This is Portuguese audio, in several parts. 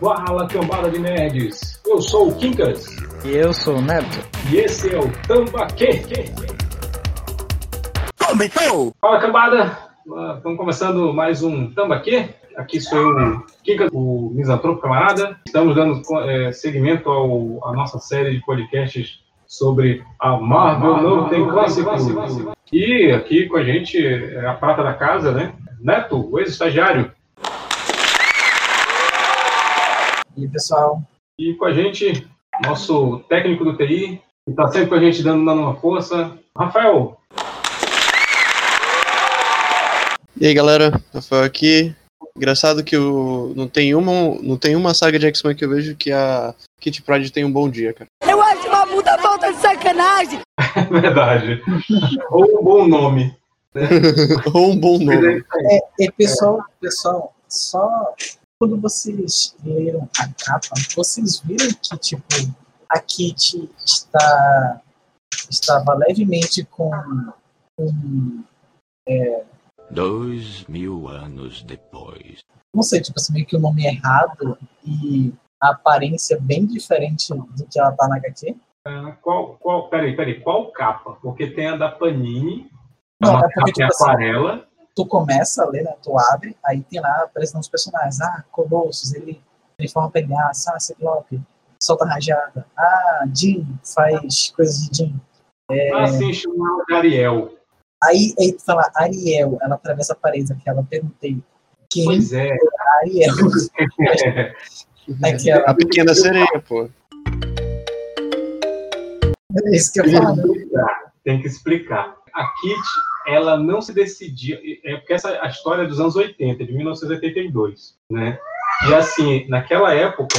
Fala cambada de nerds! Eu sou o Kinkas. E eu sou o Neto. E esse é o Tambaquê. Começou! Fala cambada! Estamos começando mais um Tambaquê. Aqui sou eu, Kinkas, o misantropo camarada. Estamos dando é, seguimento ao, à nossa série de podcasts sobre a Marvel não tem clássico. E aqui com a gente é a prata da casa, né? Neto, o ex-estagiário. E aí, pessoal? E com a gente, nosso técnico do TI, que está sempre com a gente dando, dando uma força, Rafael. E aí, galera, Rafael aqui. Engraçado que o... não, tem uma, não tem uma saga de X-Men que eu vejo que a Kit Pride tem um bom dia, cara. Eu acho uma puta falta de sacanagem! É verdade. Ou um bom nome. Ou um bom nome. É, é, pessoal, pessoal, só quando vocês leram a capa, vocês viram que, tipo, a Kit está, estava levemente com um. É, Dois mil anos depois. não sei, tipo assim, meio que o nome errado e a aparência bem diferente do que ela tá na HQ. Qual, qual, peraí, peraí, qual capa? Porque tem a da Panini, Não, uma é porque, em tipo assim, aquarela. tu começa a ler, né? Tu abre, aí tem lá aparecendo os personagens. Ah, Colossus, ele, ele forma pegaça. Ah, Ciclope, solta rajada. Ah, Jean, faz coisas de Jean. É, Ah, sim, chama Ariel. aí, aí tu fala Ariel, ela atravessa a parede, aquela, perguntei. Quem Pois é. é Ariel? Aquela, A pequena sereia, pô. É isso que eu Tem que falo. explicar. Tem que explicar. A Kit, ela não se decidia. É porque essa é a história dos anos 80, de 1982, né? E assim, naquela época,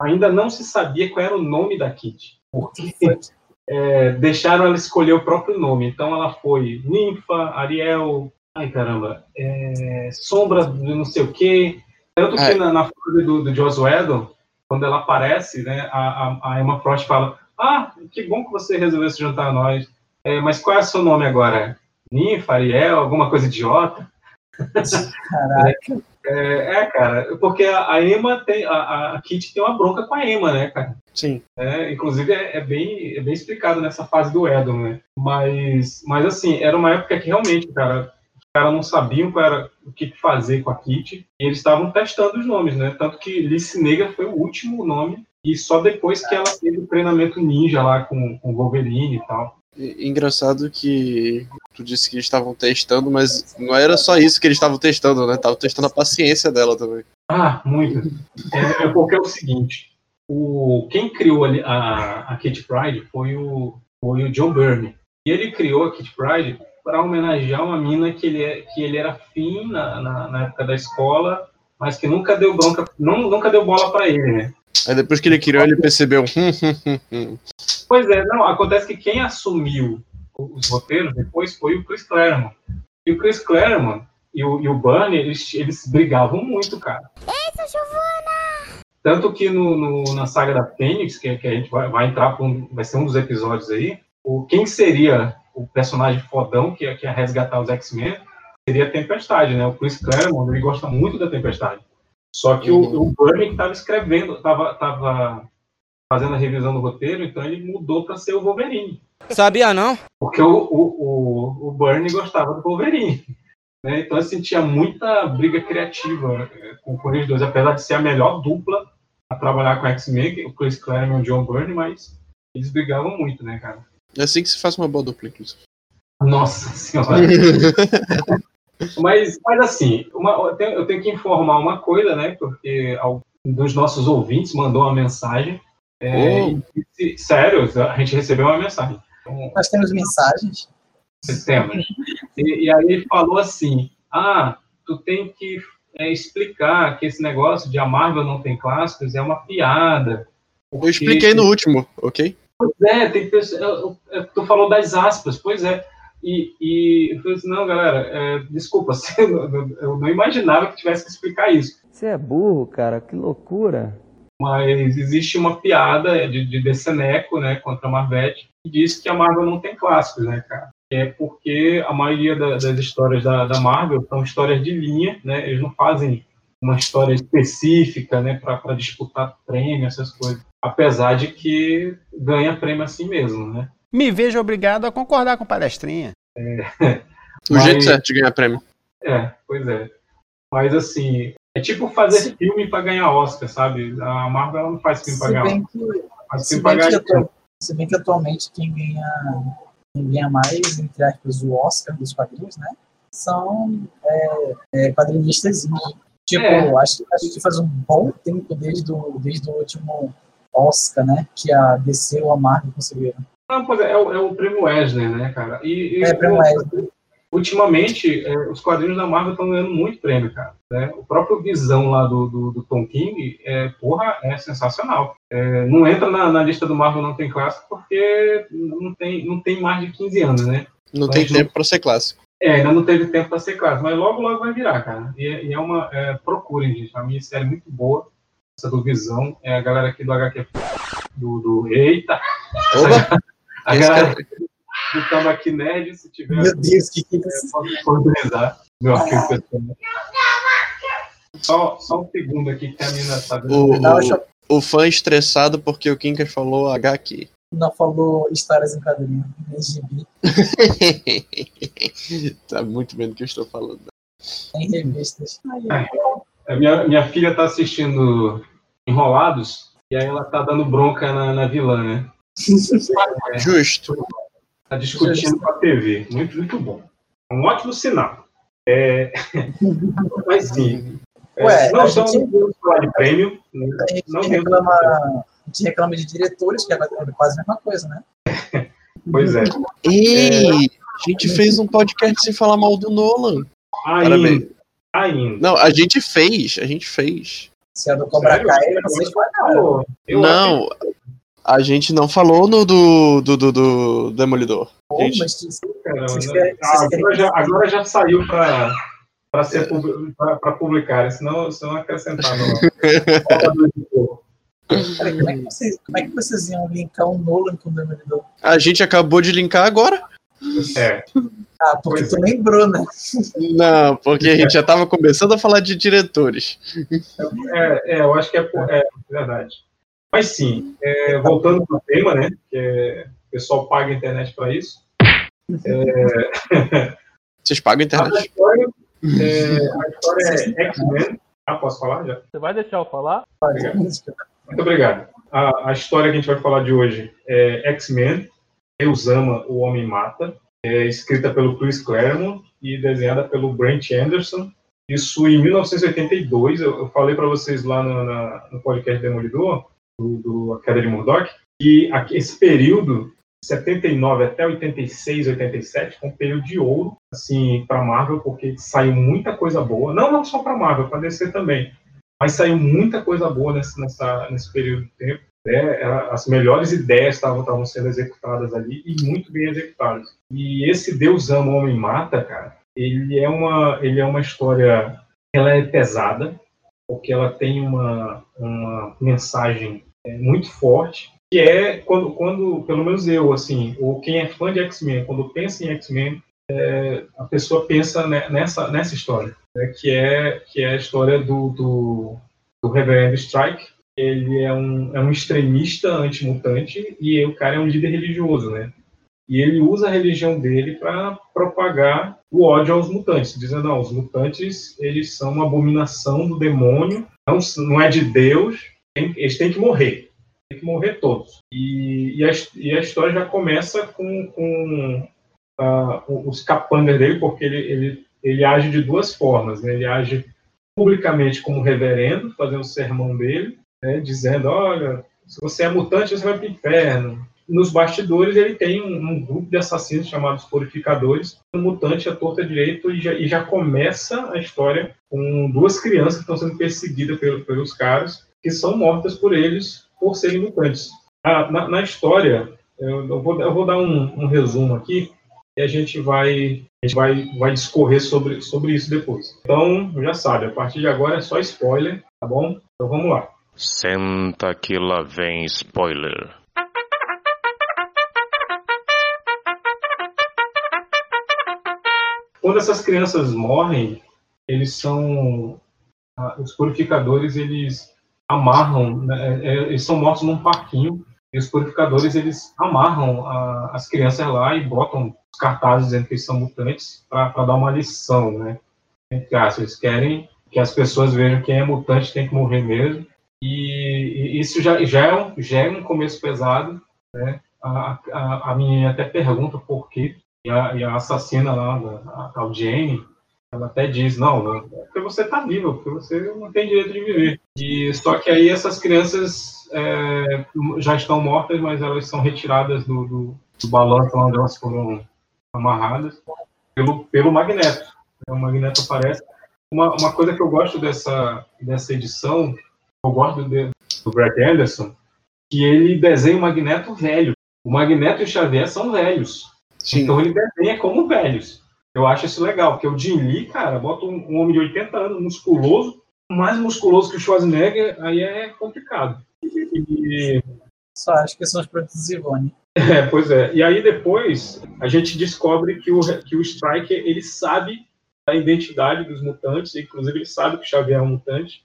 ainda não se sabia qual era o nome da Kit. Porque é, deixaram ela escolher o próprio nome. Então ela foi Ninfa, Ariel, ai caramba, é, Sombra de não sei o quê. Tanto que É. na, na fase do, do Joss Whedon, quando ela aparece, né, a, a, a Emma Frost fala: Ah, que bom que você resolveu se juntar a nós. É, mas qual é o seu nome agora? Ninfa, Ariel, alguma coisa idiota? Caraca. É, é, cara, porque a, Emma tem. A, a Kit tem uma bronca com a Emma, né, cara? Sim. É, inclusive é, é bem, é bem explicado nessa fase do Edom, né? Mas, mas assim, era uma época que realmente, cara, os caras não sabiam qual era, o que fazer com a Kit, e eles estavam testando os nomes, né? Tanto que Lice Negra foi o último nome, e só depois que ela teve o treinamento ninja lá com o Wolverine e tal. Engraçado que tu disse que eles estavam testando, mas não era só isso que eles estavam testando, né? Estavam testando a paciência dela também. Ah, muito. É, é porque é o seguinte: o, quem criou a, a Kit Pride foi o, foi o John Byrne. E ele criou a Kit Pride para homenagear uma mina que ele, é- que ele era fim na, na, na época da escola, mas que nunca deu bronca, não, nunca deu bola para ele, né? Aí depois que ele criou, ele percebeu. "Hum, hum, hum, hum." Pois é, não, acontece que quem assumiu os roteiros depois foi o Chris Claremont. E o Chris Claremont e o, e o Bunny, eles, eles brigavam muito, cara. Tanto que no, no- na saga da Fênix, que, que a gente vai, vai entrar um, vai ser um dos episódios aí, o, quem seria o personagem fodão que, ia- que ia resgatar os X-Men seria a Tempestade, né? O Chris Claremont, ele gosta muito da Tempestade. Só que o, o Bunny que estava escrevendo, estava tava fazendo a revisão do roteiro, então ele mudou para ser o Wolverine. Sabia não? Porque o, o, o, o Bernie gostava do Wolverine. Né? Então, assim, tinha muita briga criativa eh, com, com eles dois, apesar de ser a melhor dupla a trabalhar com X-Men, o Chris Claremont e o John Byrne, mas eles brigavam muito, né, cara? É assim que se faz uma boa dupla, inclusive. Nossa senhora! mas, mas assim, uma- eu, tenho, eu tenho que informar uma coisa, né? Porque um dos nossos ouvintes mandou uma mensagem. eh, Oh. e disse- sério, a gente recebeu uma mensagem. Então, Nós temos mensagens. temos. E, e aí ele falou assim: ah, tu tem que é, explicar que esse negócio de a Marvel não tem clássicos é uma piada. Eu expliquei no último, ok? Pois é, tem pessoa, eu- eu- tu falou das aspas, pois é. E, e eu falei assim, não, galera, é, desculpa, assim, eu, não- eu não imaginava que tivesse que explicar isso. Você é burro, cara, que loucura. Mas existe uma piada de, de Deceneco, né, contra a Marvete, que diz que a Marvel não tem clássicos, né, cara? é porque a maioria da- das histórias da, da Marvel são histórias de linha, né? Eles não fazem uma história específica, né, para disputar prêmio, essas coisas. Apesar de que ganha prêmio assim mesmo, né? Me vejo obrigado a concordar com o palestrinha. O Mas- jeito certo de ganhar prêmio. É, pois é. Mas assim, é tipo fazer filme para ganhar Oscar, sabe? A Marvel não faz filme para Se ganhar bem Oscar, que, faz se filme bem que, ganhar atu- se bem que atualmente quem ganha, quem ganha mais, entre aspas, o Oscar dos quadrinhos, né? São é, é, quadrinistas indie. Tipo, É. acho, acho que faz um bom tempo desde o, desde o último Oscar, né? Que a DC ou a Marvel conseguiram. Não, pois é, é o, é o prêmio Eisner, né, cara? E, e É, prêmio Eisner. ultimamente, é, os quadrinhos da Marvel estão ganhando muito prêmio, cara. né? O próprio Visão lá do, do, do Tom King, é, porra, é sensacional. É, não entra na, na lista do Marvel Não Tem Clássico porque não tem, não tem mais de 15 anos, né? Não Mas tem não- tempo pra ser clássico. É, ainda não teve tempo para ser clássico, mas logo, logo vai virar, cara. E, é- e é uma. É, procurem, gente. É uma minissérie muito boa. Essa do Visão. É a galera aqui do HQ. Do. do eita! Oba! A Esse galera cara- do Tambaqui Nerd, se tiver. Meu Deus, que que é é, isso? pode disponibilizar meu arquivo pessoal. Só, só um segundo aqui que a menina tá dando. O, o, o fã estressado porque o Kinkas falou HQ. não falou histórias em quadrinho, nem tá muito bem do que eu estou falando. nem revistas. A minha, minha filha tá assistindo Enrolados e aí ela tá dando bronca na, na vilã, né? Justo. Tá discutindo com a TV. Muito, muito bom. É um ótimo sinal. É... Mas sim. É, Ué, não a são gente- falar de prêmio. né? A gente Não reclama, a gente reclama de diretores, que é quase a mesma coisa, né? Pois é. Ei, a gente fez um podcast sem falar mal do Nolan. Ainda. Ainda. Não, a gente fez, a gente fez. Se é do Cobra? Kai, vocês falaram. Pô, eu não, a gente não falou no do, do, do, do Demolidor. Pô, Gente. mas tu- Caramba, Vocês né? querem- Ah, querem agora, já, agora já saiu para para ser pra- pra publicar, senão, senão acrescentava lá. peraí, como, é que vocês, como é que vocês iam linkar o Nolan com o Demolidor? A gente acabou de linkar agora. É, Ah, porque Pois tu lembrou, né? Não, porque a gente já tava começando a falar de diretores. é, é, eu acho que é, é verdade. Mas sim, é, voltando para o tema, né? Que é, o pessoal paga a internet para isso. Vocês pagam a A internet? história, é, a história é X-Men. Ah, posso falar já? Você vai deixar eu falar? Muito obrigado. A, a história que a gente vai falar de hoje é X-Men, Deus ama, o Homem Mata, é escrita pelo Chris Claremont e desenhada pelo Brent Anderson. Isso em 1982, eu, eu falei para vocês lá no, na- no podcast Demolidor, do, do A Queda de Murdoch, que aqui, esse período, 79 até 86, 87, foi um período de ouro, assim, para Marvel, porque saiu muita coisa boa, não, não só para Marvel, para DC também, mas saiu muita coisa boa nesse, nessa, nesse período de tempo. Né? As melhores ideias estavam sendo executadas ali e muito bem executadas. E esse Deus ama, homem mata, cara. Ele é uma, ele é uma história. Ela é pesada porque ela tem uma, uma mensagem é, muito forte que é quando, quando, pelo menos eu, assim, ou quem é fã de X-Men, quando pensa em X-Men, é, a pessoa pensa ne- nessa, nessa história né, que é que é a história do, do, do Reverendo Strike. Ele é um, é um extremista antimutante e o cara é um líder religioso, né? E ele usa a religião dele para propagar o ódio aos mutantes, dizendo não, os mutantes eles são uma abominação do demônio, não, não é de Deus, eles têm que morrer, tem que morrer todos. E, e, a, e a história já começa com, com ah, os capangas dele, porque ele, ele ele age de duas formas. Né? Ele age publicamente como reverendo, fazendo o sermão dele, né? dizendo: olha, se você é mutante, você vai para o inferno. Nos bastidores, ele tem um, um grupo de assassinos chamados purificadores, um mutante à torta direito, e já, e já começa a história com duas crianças que estão sendo perseguidas pelo, pelos caras, que são mortas por eles por serem mutantes. Ah, na, na história, eu, eu vou, eu vou dar um, um resumo aqui, e a gente vai a gente vai, vai discorrer sobre, sobre isso depois. Então, já sabe, a partir de agora é só spoiler, tá bom? Então vamos lá. Senta que lá vem spoiler. quando essas crianças morrem, eles são ah, os purificadores, eles amarram, né, é, eles são mortos num parquinho e os purificadores eles amarram a, as crianças lá e botam os cartazes dizendo que eles são mutantes para dar uma lição, né? Entre aspas, eles querem que as pessoas vejam quem é mutante tem que morrer mesmo. E, e isso já, já, é um, já é um começo pesado, né? A, a, a menina até pergunta por quê, e a, e a assassina lá, a, a Jane, ela até diz, não, é porque você está vivo, porque você não tem direito de viver. E só que aí essas crianças é, já estão mortas, mas elas são retiradas do, do, do balanço onde elas foram amarradas pelo, pelo Magneto. O Magneto aparece. Uma, uma coisa que eu gosto dessa, dessa edição, eu gosto de, do Brett Anderson, que ele desenha o Magneto velho. O Magneto e o Xavier são velhos. Sim. Então ele desenha como velhos. Eu acho isso legal, porque o Jim Lee, cara, bota um, um homem de 80 anos, musculoso, mais musculoso que o Schwarzenegger, aí é complicado. E, Só acho que são os produtos Ivone. é, pois é. E aí depois a gente descobre que o, que o Striker ele sabe a identidade dos mutantes, inclusive ele sabe que o Xavier é um mutante.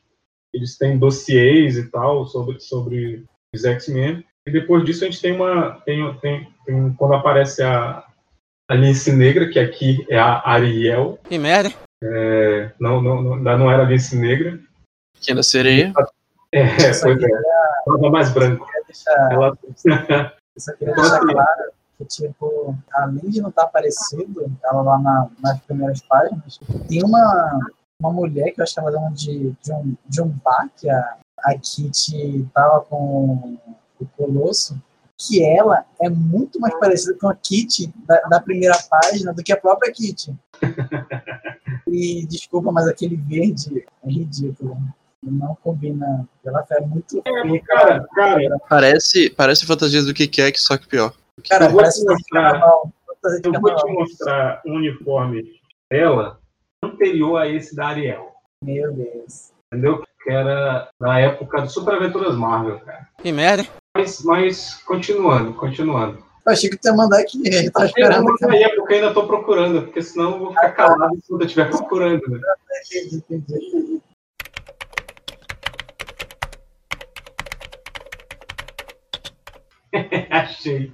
Eles têm dossiês e tal sobre, sobre os X-Men. E depois disso a gente tem uma. Tem, tem, tem- quando aparece a, a Lince Negra, que aqui é a Ariel. Que merda? É, não, não, não, ainda não era Lince Negra. Pequena sereia. É, pois é. Tava mais branco. Deixar, Ela, eu só queria Então, deixar assim- claro que, tipo, além de não estar aparecido, ela lá na- nas primeiras páginas, tem uma, uma mulher que eu acho que ela dona de, de, um, de um bar, que a, a Kitty tava com o Colosso, que ela é muito mais parecida com a Kitty da, da primeira página do que a própria Kitty. E desculpa, mas aquele verde é ridículo. Não combina. Ela é muito. é, cara, cara, Parece, parece fantasias do que é, que só que pior. Cara, eu vou parece te mostrar. eu vou te mostrar um uniforme dela anterior a esse da Ariel. Meu Deus. Entendeu? Que era na época do Super Aventuras Marvel, cara. Que merda? Mas, mas continuando, continuando. Eu achei que tu ia mandar aqui. Eu tava Eu esperando. não vou sair, é porque eu ainda tô procurando, porque senão eu vou ficar calado enquanto eu estiver procurando. Né? Achei.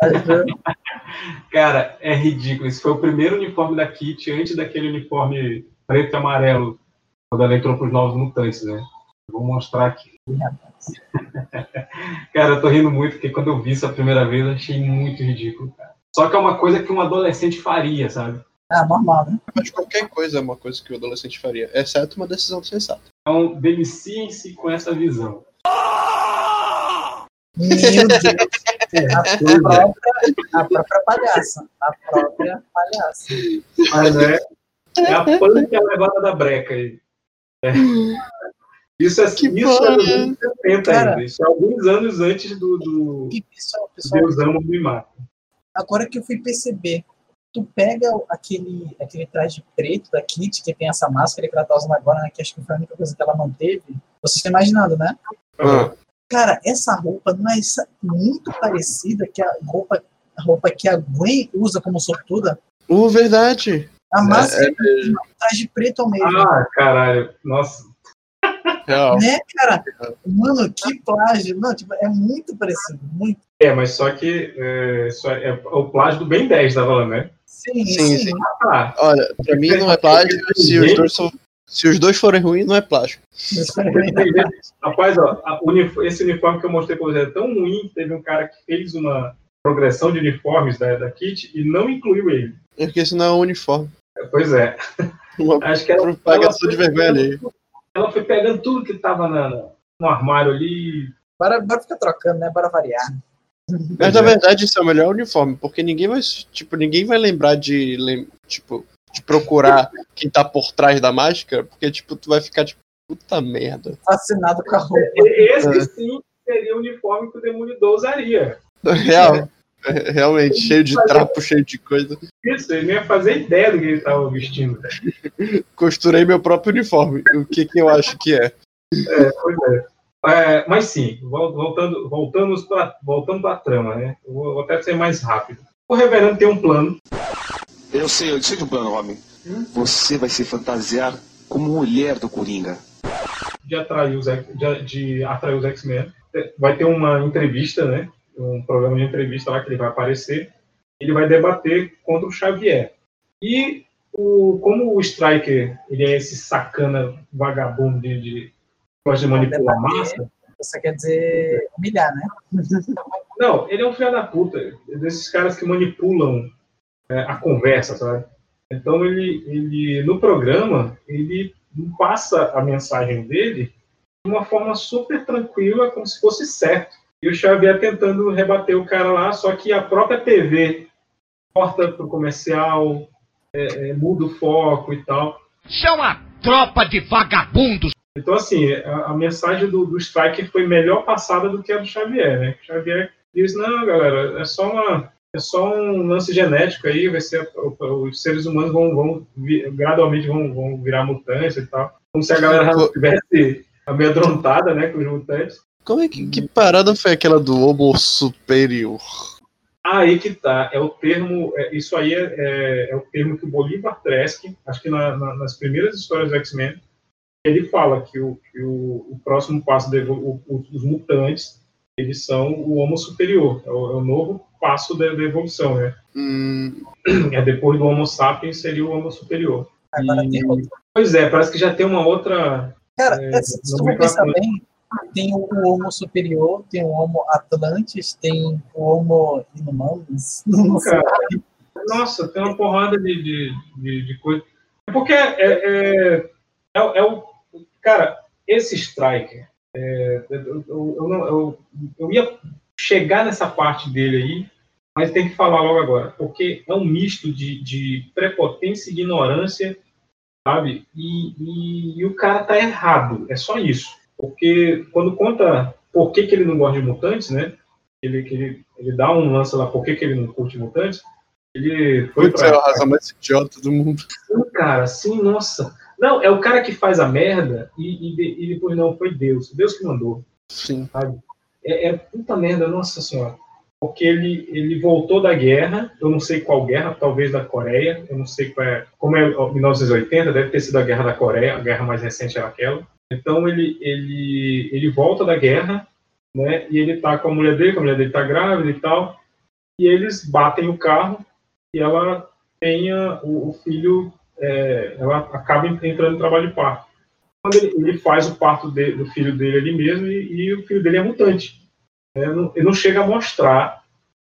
Cara, é ridículo. Esse foi o primeiro uniforme da Kit antes daquele uniforme preto e amarelo, quando ela entrou pros Novos Mutantes, né? Vou mostrar aqui. Cara, eu tô rindo muito, porque quando eu vi isso a primeira vez, eu achei muito ridículo, cara. Só que é uma coisa que um adolescente faria, sabe? Ah, normal, né? Mas qualquer coisa é uma coisa que o adolescente faria, exceto uma decisão sensata. Então, deliciem-se com essa visão. Meu Deus. A própria, a própria palhaça. A própria palhaça. Mas é, é a punk a levada da breca aí. É. Isso é, Que isso é dos anos 70 Cara. ainda. Isso é alguns anos antes do, do pessoal, pessoal, Deus ama me mata. agora que eu fui perceber, tu pega aquele, aquele traje preto da Kitty, que tem essa máscara que ela tá usando agora, né? Que acho que foi a única coisa que ela manteve. Vocês estão imaginando, né? Ah, Cara, essa roupa não é essa- muito parecida que a roupa, a roupa que a Gwen usa como sortuda? uh, verdade. A máscara é o traje preto é o mesmo. Ah, caralho. Nossa. Né, cara? Mano, que plágio. Não, tipo, é muito parecido. Muito. É, mas só que é, só é, é o plágio do Ben 10, tava falando, né? Sim, Sim, sim. Ah, Olha, pra mim não é plágio se os dois são. Se os dois forem ruins, não é plágio. rapaz, ó, esse uniforme que eu mostrei pra você é tão ruim que teve um cara que fez uma progressão de uniformes da, da Kit e não incluiu ele. É Porque isso não é um uniforme. Pois é. Uma Acho que ela, propagação ela de foi vergonha pegando alheia. tudo- Ela foi pegando tudo que tava na, no armário ali. Bora, bora ficar trocando, né? Bora variar. Mas na verdade isso é o melhor uniforme, porque ninguém vai, tipo, ninguém vai lembrar de, lem- tipo, de procurar quem tá por trás da máscara, porque tipo, tu vai ficar tipo, puta merda. Fascinado com a roupa. Esse É. sim seria o uniforme que o Demolidor usaria. Real. É, Realmente, cheio de trapo, cheio de coisa. Isso, ele ia fazer ideia do que ele estava vestindo. Costurei meu próprio uniforme. O que que eu acho que é? Pois é. É, mas sim, vol- voltando, voltamos pra, voltando para a trama, né? Vou, vou até ser mais rápido. O reverendo tem um plano Eu sei, eu sei de um plano, Robin. Você vai se fantasiar como mulher do Coringa. de atrair os, de, de atrair os X-Men. Vai ter uma entrevista, né? Um programa de entrevista lá que ele vai aparecer. Ele vai debater contra o Xavier. E o, como o Striker ele é esse sacana vagabundo de, de gosta de manipular a massa, Você quer dizer humilhar, né? não, ele é um filho da puta. Desses caras que manipulam é, a conversa, sabe? Então ele, ele no programa ele passa a mensagem dele de uma forma super tranquila, como se fosse certo. E o Xavier tentando rebater o cara lá, só que a própria TV corta pro comercial, é, é, muda o foco e tal. Isso é uma tropa de vagabundos. Então, assim, a, a mensagem do, do Striker foi melhor passada do que a do Xavier, né? O Xavier diz, não, galera, é só uma... É só um lance genético aí, vai ser os seres humanos vão, vão gradualmente vão, vão virar mutantes e tal. Como se a galera tivesse amedrontada, né, com os mutantes. Como é que, que parada foi aquela do Homo Superior? Aí que tá, é o termo, é, isso aí é, é, é o termo que o Bolívar Tresk, acho que na- na- nas primeiras histórias do X-Men, ele fala que o, que o, o próximo passo, de, o- o- os mutantes, eles são o Homo Superior, é o, é o novo passo da, da evolução, né? Hum, É depois do Homo sapiens seria o Homo Superior. Agora E- tem outro. Pois é, parece que já tem uma outra. Cara, É, se tu pensar bem, tem o Homo superior, tem o Homo Atlantis, tem o Homo Inumanos. Cara, nossa, tem uma porrada de, de, de, de coisa. É Porque é, é, é, é o. Cara, esse Striker. é, eu, eu, eu, eu ia chegar nessa parte dele aí, mas tem que falar logo agora. Porque é um misto de, de prepotência e ignorância, sabe? E, e, e o cara tá errado. É só isso. Porque quando conta por que, que ele não gosta de mutantes, né? Ele, que ele, ele dá um lance lá por que, que ele não curte mutantes. Ele foi putz, é a pra. razão mais idiota do mundo. Sim, cara, sim, nossa. Não, é o cara que faz a merda e, e, e depois não, foi Deus. Deus que mandou. Sim. É, é puta merda, nossa senhora. Porque ele, ele voltou da guerra, eu não sei qual guerra, talvez da Coreia, eu não sei qual é. Como é 1980, deve ter sido a guerra da Coreia, a guerra mais recente era aquela. Então ele, ele, ele volta da guerra, né? E ele tá com a mulher dele, que a mulher dele tá grávida e tal. E eles batem o carro e ela tenha o, o filho, é, ela acaba entrando no trabalho de parto. Quando ele, ele faz o parto de- do filho dele ali mesmo e, e o filho dele é mutante. É, não, ele não chega a mostrar,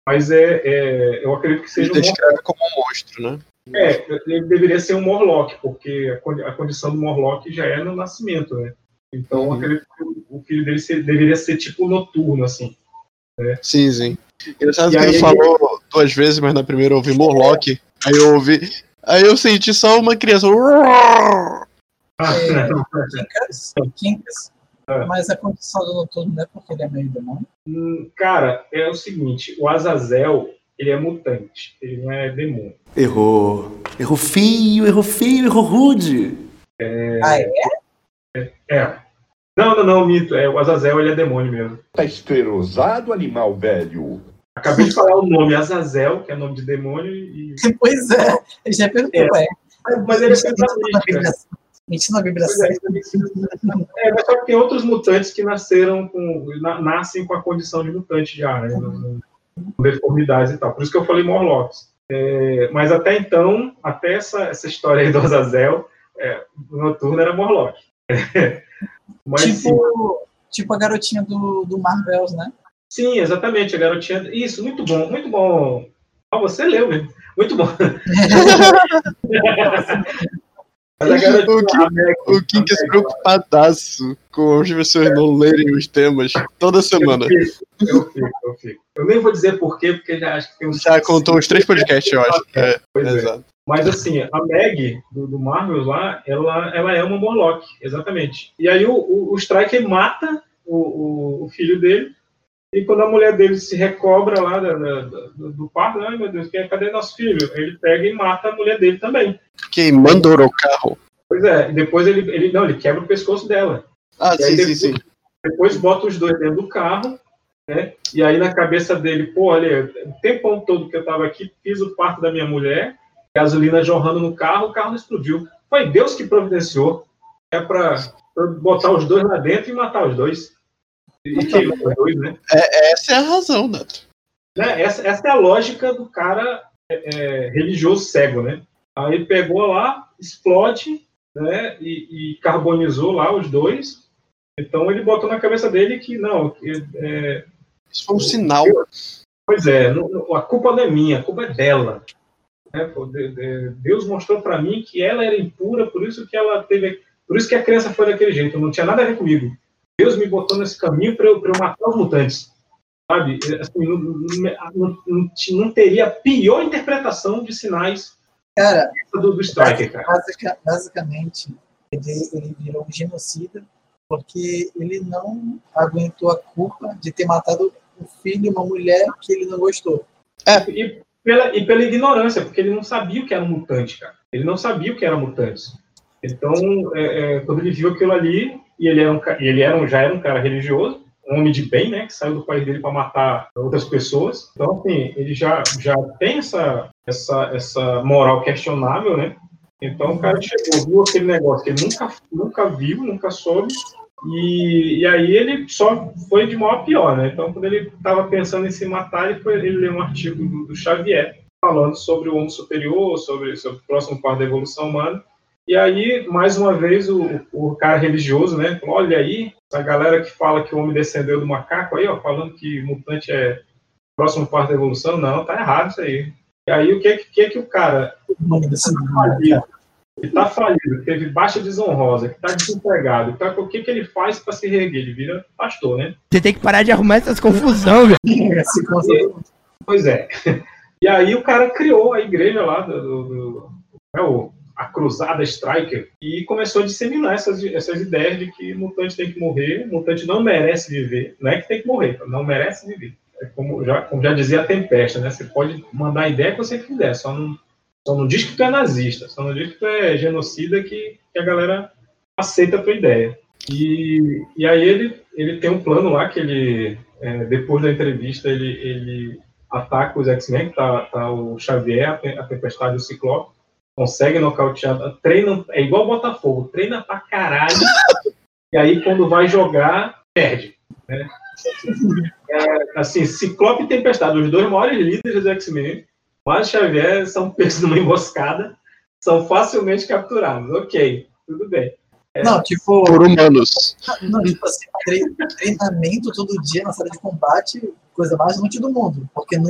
mas é, é- eu acredito que seja Ele um descreve como um monstro, né? é, ele deveria ser um Morlock, porque a, condi- a condição do Morlock já é no nascimento, né? Então, eu acredito que o- filho dele ser- deveria ser tipo noturno, assim. Sim, sim. Engraçado que ele ele- falou duas vezes, mas na primeira eu ouvi Morlock. Aí eu ouvi. Aí eu senti só uma criança. Quincas, Quincas. Mas a condição do noturno não é porque ele é meio demônio. Hum, Cara, é o seguinte, o Azazel, ele é mutante, ele não é demônio. Errou. Errou feio, errou feio, errou rude. É, Ah, é? é. Não, não, não, mito, é, o Azazel, ele é demônio mesmo. Tá esclerosado, animal velho. Acabei de falar o nome Azazel, que é nome de demônio, e... Pois é, ele já perguntou, É. é. Mas ele é. Bíblia- Mentira na Bíblia é, certa. É, mas só que tem outros mutantes que nasceram com. na- nascem com a condição de mutante já, né? Com deformidades e tal. Por isso que eu falei Morlocks. É, mas até então, até essa, essa história aí do Azazel, é, noturno era Morlock. mas sim, Tipo, tipo a garotinha do, do Marvels, né? sim, exatamente, a garotinha. Isso, muito bom, muito bom. Ah, você leu mesmo. Muito bom. Mas a garotinha, O Kim- Meg- O Kinkas preocupadaço com as pessoas não lerem os temas toda semana. Eu fico, eu fico, eu fico. Eu nem vou dizer por quê, porque já acho que tem uns. Já contou uns três podcasts, eu acho. É, Pois é. exato. Mas assim, a Meg do, do Marvel lá, ela, ela é uma Morlock, exatamente. E aí o, o, o Striker mata o, o, o filho dele, e quando a mulher dele se recobra lá da, da- do, do parto, ai meu Deus, quem- cadê nosso filho? Ele pega e mata a mulher dele também. Quem mandou o carro? Pois é, e depois ele, ele não, ele quebra o pescoço dela. Ah, E sim, sim, depois- sim. Depois bota os dois dentro do carro, né? E aí na cabeça dele, pô, olha, o tempão todo que eu tava aqui, fiz o parto da minha mulher, gasolina jorrando no carro, o carro não explodiu. Foi Deus que providenciou. É para botar os dois lá dentro e matar os dois. É, essa é a razão, Neto. Né? Essa, essa é a lógica do cara é, é, religioso cego, né? Aí ele pegou lá, explode, né? E, e carbonizou lá os dois. Então ele botou na cabeça dele que não, é, isso foi um sinal. Pois é, não, a culpa não é minha, a culpa é dela. É, Deus mostrou para mim que ela era impura, por isso que ela teve, por isso que a criança foi daquele jeito. Não tinha nada a ver comigo. Deus me botou nesse caminho para eu, eu matar os mutantes. Sabe? Assim, não, não, não, não, teria a pior interpretação de sinais cara, do, do Striker, cara. Basic, basicamente, ele, ele virou um genocida porque ele não aguentou a culpa de ter matado um filho e uma mulher que ele não gostou. É. E, pela, e pela ignorância, porque ele não sabia o que era um mutante, cara. Ele não sabia o que era mutante. Então, é, é, quando ele viu aquilo ali, e ele, era um, ele era um, já era um cara religioso, um homem de bem, né, que saiu do país dele para matar outras pessoas. Então, assim, ele já, já tem essa, essa, essa moral questionável, né? Então, o cara chegou, viu aquele negócio que ele nunca, nunca viu, nunca soube, e, e aí ele só foi de mal a pior, né? Então, quando ele estava pensando em se matar, ele, foi, ele leu um artigo do, do Xavier falando sobre o homem superior, sobre, sobre o próximo par da evolução humana. E aí, mais uma vez, o, o cara religioso, né? Falou, olha aí, essa galera que fala que o homem descendeu do macaco aí, ó, falando que mutante é o próximo par da evolução, não, tá errado isso aí. E aí, o que, que é que o cara que está falido, que teve baixa desonrosa, que está desempregado, tá, o que, que ele faz para se reerguer? Ele vira pastor, né? Você tem que parar de arrumar essas confusões, velho. pois é. E aí o cara criou a igreja lá, do, do, do é o, a Cruzada Striker, e começou a disseminar essas, essas ideias de que mutante tem que morrer, mutante não merece viver. Não é que tem que morrer, não merece viver. É como, já, como já dizia a Tempesta, né? Você pode mandar a ideia que você quiser, só não só não diz que tu é nazista, só não diz que tu é genocida que, que a galera aceita a tua ideia. E, e aí ele, ele tem um plano lá que ele, é, depois da entrevista, ele, ele ataca os X-Men, tá, tá o Xavier, a Tempestade e o Ciclope, consegue nocautear, treina, é igual Botafogo, treina pra caralho, e aí quando vai jogar, perde. Né? É, assim, Ciclope e Tempestade, os dois maiores líderes do X-Men, mas Xavier são pegos numa emboscada, são facilmente capturados. Ok, tudo bem. É, não, tipo. Por humanos. Não, tipo assim, treinamento todo dia na sala de combate, coisa mais inútil do mundo. Porque não,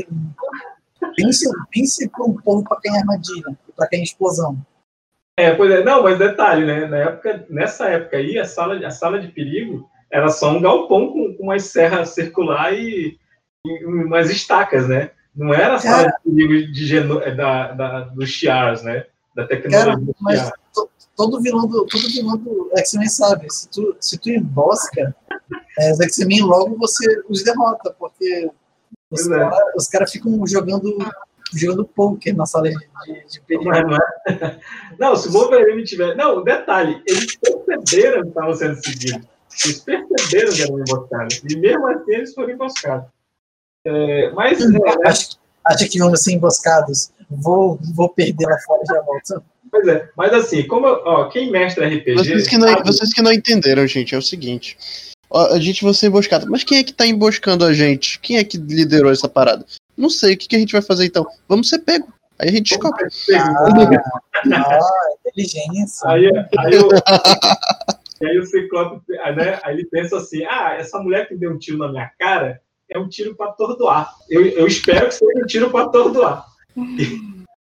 pense, pense para um povo para quem é armadilha, para quem é explosão. É, pois é, não, mas detalhe, né? Na época, nessa época aí, a sala, a sala de perigo era só um galpão com, com uma serra circular e, e umas estacas, né? Não era a sala de perigo de geno, é, da, da, dos Chiars, né? Da tecnologia. Cara, mas todo vilão do, todo vilão do X-Men sabe, se tu, se tu embosca é, os X-Men, logo você os derrota, porque os é. caras é. cara ficam jogando jogando poker na sala de, de, de perigo. Não, não, não, se o Wolverine tiver. Não, detalhe, eles perceberam que estavam sendo seguidos. Eles perceberam que eram emboscados. E mesmo assim eles foram emboscados. É, mas. Hum, é, acho, acho que vamos ser emboscados. Vou, vou perder lá fora e já volto. Pois é, mas assim, como ó, quem mestra RPG. Vocês que, não, sabe... vocês que não entenderam, gente, é o seguinte. A gente vai ser emboscado. Mas quem é que tá emboscando a gente? Quem é que liderou essa parada? Não sei, o que, que a gente vai fazer então? Vamos ser pego. Aí a gente descobre. Ah, ah, inteligência. Aí, aí, o, aí o Ciclope, né, aí ele pensa assim: ah, essa mulher que deu um tiro na minha cara, é um tiro para atordoar. Eu, eu espero que seja um tiro para atordoar. E,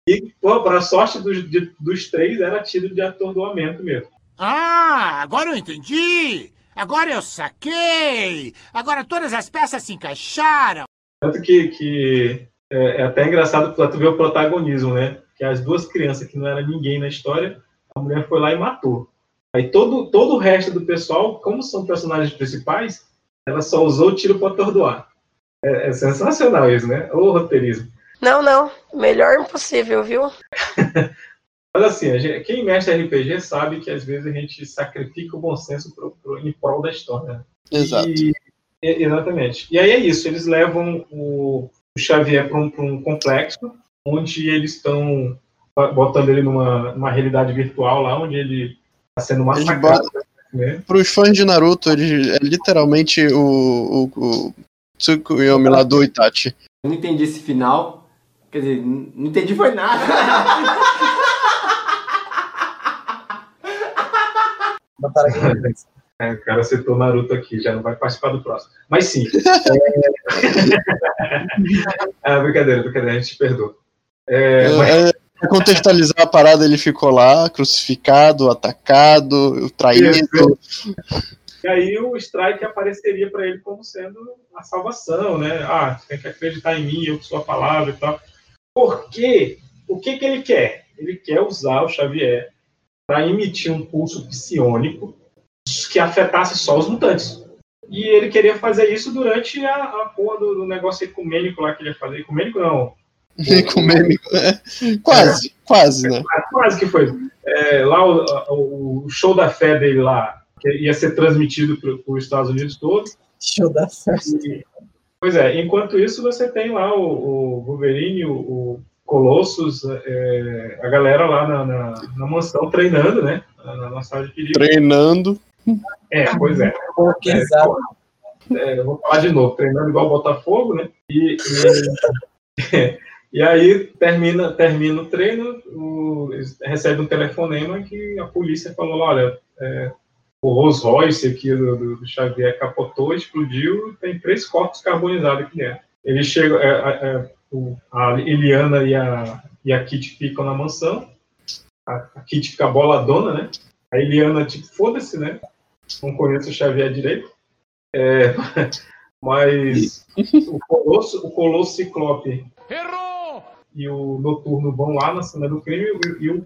e para a sorte dos, de, dos três, era tiro de atordoamento mesmo. Ah, agora eu entendi! Agora eu saquei! Agora todas as peças se encaixaram! Tanto que, que é, é até engraçado para tu ver o protagonismo, né? Que as duas crianças que não era ninguém na história, a mulher foi lá e matou. Aí todo, todo o resto do pessoal, como são personagens principais, ela só usou o tiro para atordoar. É, é sensacional isso, né? O roteirismo. Não, não. Melhor impossível, viu? Mas assim, gente, quem mexe RPG sabe que às vezes a gente sacrifica o bom senso pro, pro, em prol da história. Exato. E, exatamente. E aí é isso, eles levam o, o Xavier para um, um, complexo onde eles estão botando ele numa, numa realidade virtual lá, onde ele está sendo massacrado. né? Pros fãs de Naruto, ele é literalmente o, o, o Tsukuyomi lá do Itachi. Eu não entendi esse final. Quer dizer, não entendi foi nada. Botaram aqui. É, o cara citou Naruto aqui, já não vai participar do próximo. Mas sim. É... é, brincadeira, brincadeira, a gente te perdoa. É, mas- É, pra contextualizar a parada, ele ficou lá, crucificado, atacado, traído. E aí o Strike apareceria para ele como sendo a salvação, né? Ah, você tem que acreditar em mim, eu sou a palavra e tal. Por quê? O que, que ele quer? Ele quer usar o Xavier para emitir um pulso psiônico que afetasse só os mutantes. E ele queria fazer isso durante a, a porra do, do negócio ecumênico lá que ele ia fazer. Ecumênico não. Ecumênico, é. Quase, quase, né? Ah, Quase que foi. É, lá o, o- show da fé dele lá, que ia ser transmitido para os Estados Unidos todo. Show da festa. E- Pois é, enquanto isso você tem lá o, o Wolverine, o, o Colossus, é, a galera lá na, na, na mansão treinando, né? Na, na sala de perigo. Treinando. É, pois é. É, eu vou falar de novo, treinando igual Botafogo, né? E, e, e aí termina, termina o treino, o, recebe um telefonema que a polícia falou, olha, é, o Rolls Royce aqui do, do- Xavier capotou, explodiu, tem três corpos carbonizados aqui dentro. Ele chega, é, é, é, a Eliana e a, e a Kitty ficam na mansão, a, a Kitty fica boladona, né? A Eliana, tipo, foda-se, né? Não conheço o Xavier direito. É, mas o Colosso, o Colosso Ciclope e o Noturno vão lá na cena do crime e, e o,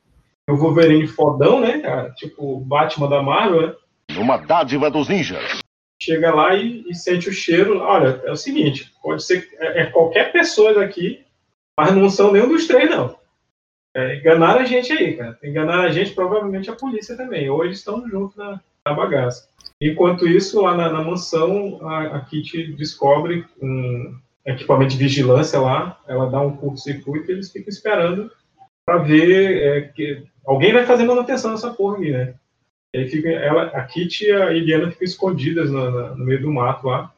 e o Wolverine fodão, né, cara? Tipo o Batman da Marvel, né? Uma dádiva dos ninjas. Chega lá e, e sente o cheiro. Olha, é o seguinte, pode ser é, é qualquer pessoa daqui, mas não são nenhum dos três, não. É, enganaram a gente aí, cara. Enganaram a gente, provavelmente a polícia também. Eles estão juntos na, na bagaça. Enquanto isso, lá na, na mansão, a, a Kitty descobre um equipamento de vigilância lá. Ela dá um curto-circuito e eles ficam esperando para ver é, que alguém vai fazer manutenção nessa porra aqui, né? Fica ela, a Kitty e a Eliana ficam escondidas na- na- no meio do mato lá.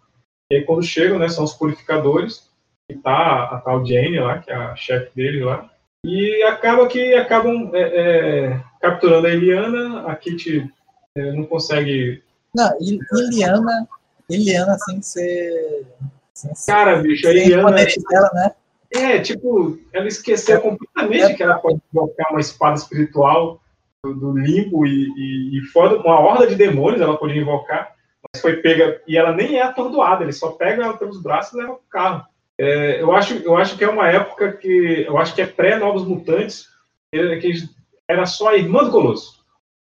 E aí quando chegam, né, são os purificadores. E tá a tal Jane lá, que é a chefe dele lá. E acaba que acabam é, é, capturando a Eliana. A Kitty é, não consegue Não, Iliana, Iliana sem ser. Sem ser Cara, bicho, a Eliana. poderes dela, né? É, tipo, ela esqueceu completamente que ela pode invocar uma espada espiritual do, do limbo e, e, e fora uma horda de demônios ela podia invocar, mas foi pega. E ela nem é atordoada, ele só pega ela pelos braços e leva pro carro. É, eu, acho, eu acho que é uma época que. Eu acho que é pré-Novos Mutantes, é, que era só a irmã do Colosso.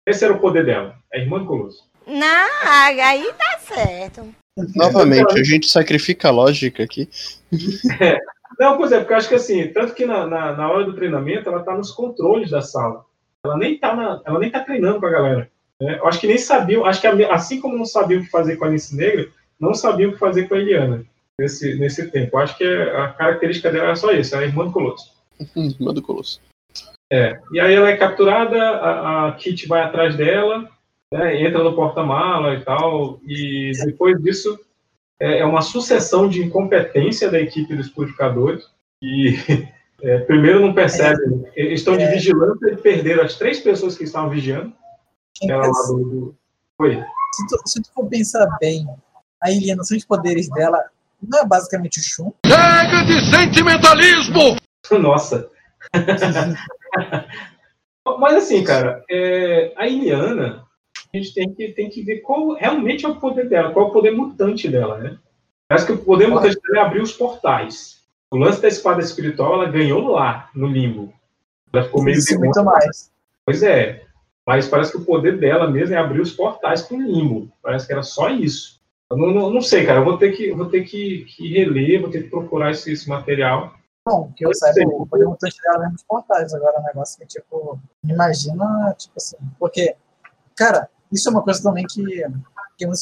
Esse era o poder dela, a irmã do Colosso. Não, aí tá certo. Novamente, a gente sacrifica a lógica aqui. Não, pois é, porque eu acho que assim, tanto que na, na, na hora do treinamento ela tá nos controles da sala. Ela nem tá, na, ela nem tá treinando com a galera. né? Eu acho que nem sabiam, acho que a- assim como não sabiam o que fazer com a Alice Negra, não sabiam o que fazer com a Eliana nesse, nesse tempo. Eu acho que a característica dela era só isso, a irmã do Colosso. Irmã do Colosso. É, e aí ela é capturada, a, a Kitty vai atrás dela, né, entra no porta-mala e tal, e depois disso é, é uma sucessão de incompetência da equipe dos purificadores, e é, primeiro não percebem, eles estão de vigilância e perderam as três pessoas que estavam vigiando, ela lá do... do... Oi? Se tu, se tu for pensar bem, a sem os poderes dela, não é basicamente o Shun? Chega de sentimentalismo! Nossa. Mas assim, cara, é, a Iliana, a gente tem que, tem que ver qual realmente é o poder dela, qual é o poder mutante dela, né? Parece que o poder mutante dela é abrir os portais. O lance da espada espiritual, ela ganhou lá, no limbo. Ela ficou meio Isso, muito mais. Pois é. Mas parece que o poder dela mesmo é abrir os portais pro limbo. Parece que era só isso. Eu não, não, não sei, cara. Eu vou ter que, vou ter que, que reler, vou ter que procurar esse, esse material. Bom, que eu saiba, o poder mutante dela é nos portais. Agora é um negócio que, tipo, imagina, tipo assim, porque, cara, isso é uma coisa também que, que eu muito,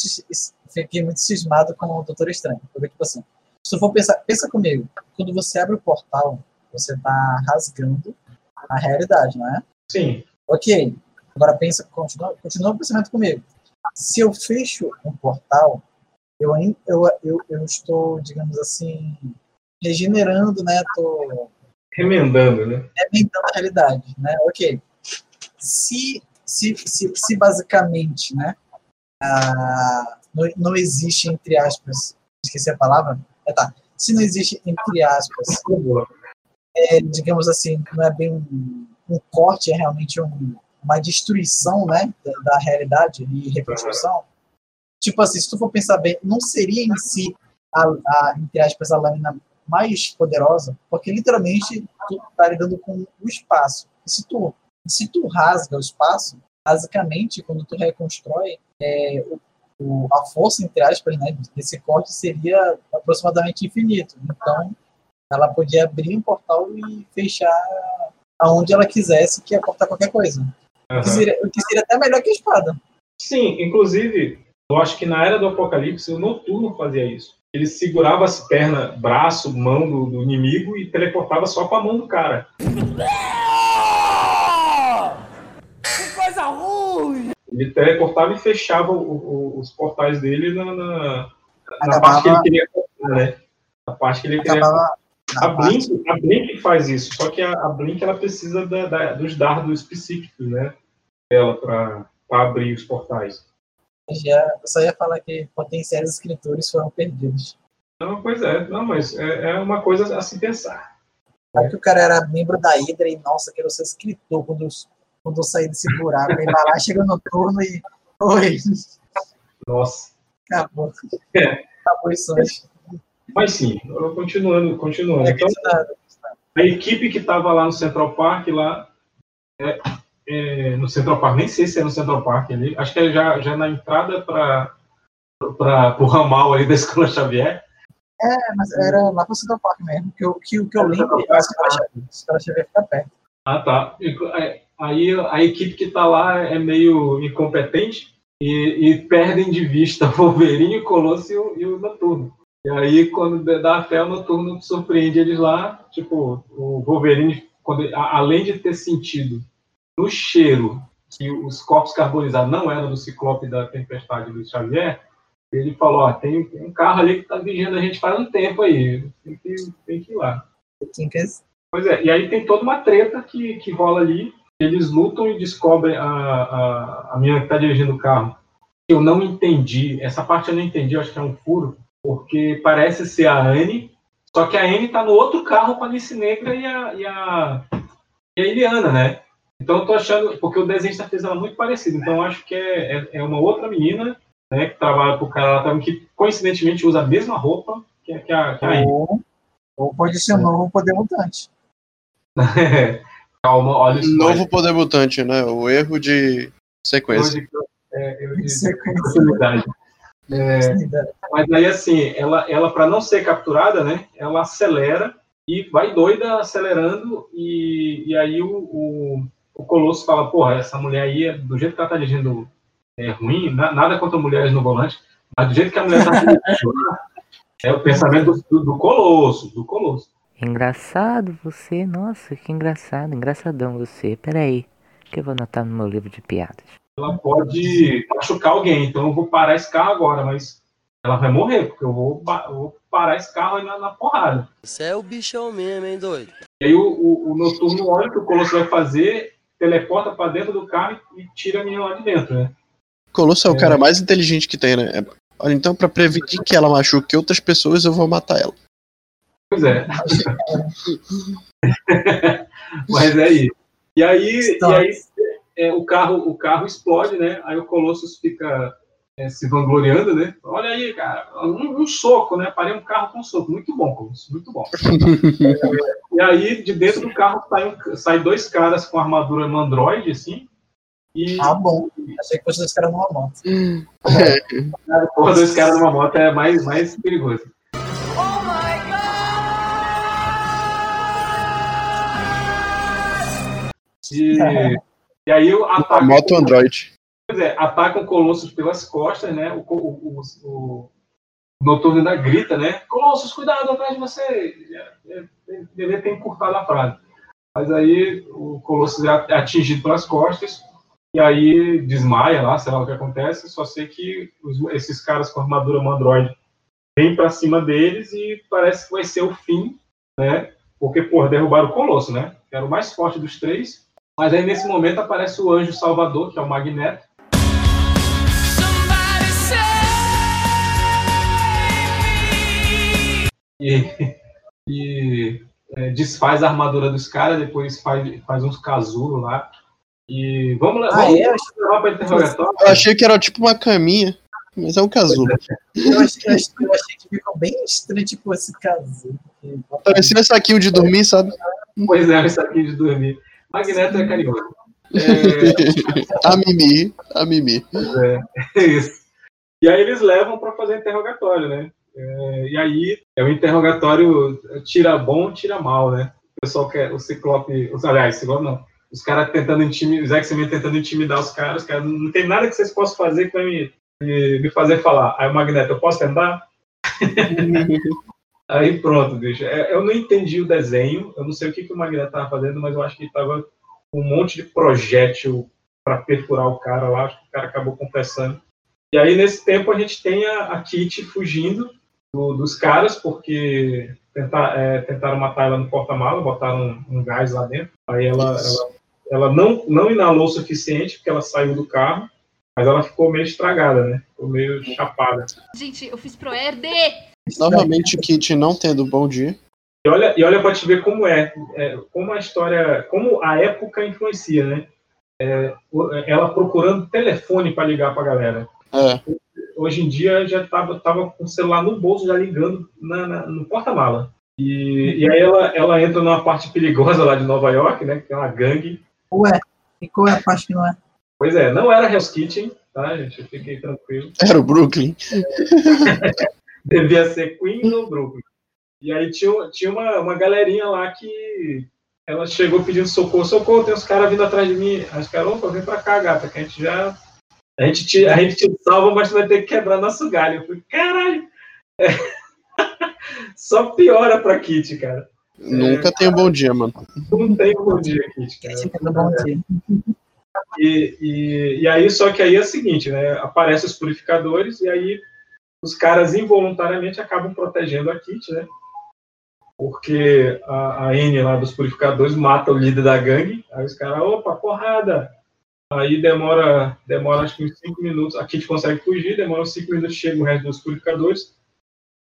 fiquei muito cismado com o Doutor Estranho. Porque, tipo assim, se tu for pensar, pensa comigo, quando você abre o portal, você tá rasgando a realidade, não é? Sim. Ok. Agora pensa, continua, continua o pensamento comigo. Se eu fecho um portal, eu, eu, eu, eu estou, digamos assim, regenerando, né? Tô Remendando, né? remendando a realidade, né? Ok. Se, se, se, se basicamente, né? ah, não, não existe, entre aspas, esqueci a palavra, é, tá. Se não existe, entre aspas, é, digamos assim, não é bem um, um corte, é realmente um- uma destruição, né, da, da realidade e reconstrução. Tipo assim, se tu for pensar bem, não seria em si a, a, entre aspas, a lâmina mais poderosa, porque literalmente tu tá lidando com o espaço. E se tu, se tu rasga o espaço, basicamente, quando tu reconstrói, é, o, o- a força, entre aspas, né, desse corte seria aproximadamente infinito. Então, ela podia abrir um portal e fechar aonde ela quisesse, que ia cortar qualquer coisa. O que seria, o que seria até melhor que a espada. Sim, inclusive, eu acho que na era do Apocalipse, o Noturno fazia isso. Ele segurava as pernas, braço, mão do, do inimigo e teleportava só com a mão do cara. Que coisa ruim! Ele teleportava e fechava o- o- os portais dele na, na, na Acabava- parte que ele queria né? A parte que ele queria A Blink, a Blink faz isso, só que a, a Blink ela precisa da- da- dos dardos específicos, né? Dela para abrir os portais. Já, eu só ia falar que potenciais escritores foram perdidos. Não, pois é, não, mas é, é uma coisa a se pensar. Sabe que o cara era membro da Hydra e, nossa, quero ser escritor quando eu, quando eu sair desse buraco. Aí vai lá, chega no turno e. Oi, Nossa. acabou. É. Acabou isso hoje. Mas sim, continuando, continuando. É Então, acreditado. a equipe que estava lá no Central Park, lá, é, é, no Central Park, nem sei se é no Central Park ali, acho que é já, já na entrada para o ramal ali da Escola Xavier. É, mas era lá pro Central Park mesmo. Que, eu- que, o que eu lembro é a Escola Xavier- fica perto. Ah, tá. E, é, Aí a equipe que tá lá é meio incompetente e, e perdem de vista o Wolverine, o Colosso e o, e o Noturno. E aí, quando dá a fé, o Noturno surpreende eles lá. Tipo, o Wolverine, quando, além de ter sentido no cheiro que os corpos carbonizados não eram do Ciclope da Tempestade do Xavier, ele falou: Ó, tem, tem um carro ali que tá vigiando a gente faz um tempo aí, tem que, tem que ir lá. Pois é, e aí tem toda uma treta que, que rola ali. Eles lutam e descobrem a, a, a menina que está dirigindo o carro. Eu não entendi, essa parte eu não entendi, eu acho que é um furo, porque parece ser a Anne, só que a Anne está no outro carro com a Alice Negra e a, e a, e a Eliana, né? Então eu tô achando, porque o desenhista fez ela muito parecida, então eu acho que é, é, é uma outra menina, né, que trabalha pro cara lá também, que coincidentemente usa a mesma roupa que, a- que a, que a Anne. Ou, ou pode ser um novo poder mutante. Calma, olha isso. Novo poder mutante, né? O erro de sequência. É, eu disse possibilidade. É, mas aí, assim, ela, ela para não ser capturada, né, ela acelera e vai doida acelerando, e, e aí o, o, o Colosso fala: Porra, essa mulher aí, do jeito que ela tá dirigindo, é ruim, na- nada contra mulheres no volante, mas do jeito que a mulher tá dirigindo, é o pensamento do, do, do Colosso, do Colosso. Engraçado você, nossa, que engraçado, engraçadão você. Peraí, que eu vou anotar no meu livro de piadas. Ela pode machucar alguém, então eu vou parar esse carro agora, mas ela vai morrer, porque eu vou, vou parar esse carro aí na, na porrada. Você é o bichão mesmo, hein, doido? E aí o, o, o noturno olha o que o Colosso vai fazer, teleporta pra dentro do carro e tira a menina lá de dentro, né? Colosso é o cara mais inteligente que tem, né? É, Olha, então, pra prevenir que ela machuque outras pessoas, eu vou matar ela. Pois é. Mas é isso. E aí, e aí é, o, carro, o carro explode, né? Aí o Colossus fica é, se vangloriando, né? Olha aí, cara, um, um soco, né? Parei um carro com um soco. Muito bom, Colossus, muito bom. e aí, de dentro do carro, sai, um- sai dois caras com armadura mandroide, assim. E... Ah, bom. Achei que fosse dois caras numa moto. Porra, dois caras numa moto é mais, mais perigoso. E, e aí o ataque. Moto Android. Pois é, atacam o Colossus pelas costas, né? O, o, o, o Noturno ainda grita, né? Colossus, cuidado atrás de você! É, é, Ele tem encurtado a frase. Mas aí o Colossus é atingido pelas costas e aí desmaia lá, sei lá o que acontece. Só sei que os- esses caras com armadura Mandroid vêm pra cima deles e parece que vai ser o fim, né? Porque, porra, derrubaram o Colosso, né? Que era o mais forte dos três. Mas aí nesse momento aparece o anjo salvador, que é o Magneto. E, e, é, desfaz a armadura dos caras, depois faz, faz uns casulos lá. E vamos, Ah, vamos é? levar pra interrogatório. Eu achei que era tipo uma caminha, mas é um casulo. Eu achei, eu achei- eu achei que ficou bem estranho, tipo, esse caso. Parecia um saquinho de dormir, sabe? Pois é, isso aqui de dormir. Magneto é carinhoso. a Mimi, a Mimi. É, é isso. E aí eles levam para fazer interrogatório, né? É, e aí é um interrogatório tira bom, tira mal, né? O pessoal quer, o Ciclope, os, aliás, Ciclope não, os caras tentando intimidar, os X-Men tentando intimidar os caras, os caras, não tem nada que vocês possam fazer que vai me, me, me fazer falar. Aí o Magneto, eu posso tentar? Aí pronto, bicho. É, Eu não entendi o desenho, eu não sei o que, que o Magneto tava fazendo, mas eu acho que ele tava com um monte de projétil para perfurar o cara lá, acho que o cara acabou confessando. E aí, nesse tempo, a gente tem a, a Kitty fugindo do- dos caras, porque tentar, é, tentaram matar ela no porta-mala, botaram um, um gás lá dentro. Aí ela, ela, ela não, não inalou o suficiente, porque ela saiu do carro, mas ela ficou meio estragada, né? Ficou meio chapada. Gente, eu fiz pro Erde! Novamente o Kit não tendo bom dia. E olha, e olha para te ver como é, é, como a história, como a época influencia, né? É, ela procurando telefone para ligar para a galera. É. Hoje em dia já tava, tava com o celular no bolso, já ligando na, na- no porta-mala. E, e aí ela, ela entra numa parte perigosa lá de Nova York, né? Que é uma gangue. Ué, e qual é a parte que não é? Pois é, não era Hell's Kitchen, tá, gente? Fiquei tranquilo. Era o Brooklyn. Devia ser Queens ou Brooklyn. E aí tinha, tinha uma, uma galerinha lá que ela chegou pedindo socorro, socorro, tem uns caras vindo atrás de mim. Aí os caras, opa, vem pra cá, gata, que a gente já. A gente te, a gente te salva, mas vai ter que quebrar nosso galho. Eu falei, caralho! É. Só piora pra Kitty, cara. Nunca tem um bom dia, mano. Não tem um bom dia, Kitty, cara. Bom dia. E, e, e aí, só que aí é o seguinte, né? Aparecem os purificadores e aí os caras involuntariamente acabam protegendo a Kitty, né? Porque a, a N lá dos purificadores mata o líder da gangue. Aí os caras, opa, porrada! Aí demora, demora acho que uns 5 minutos. A Kitty consegue fugir, demora uns 5 minutos, chega o resto dos purificadores.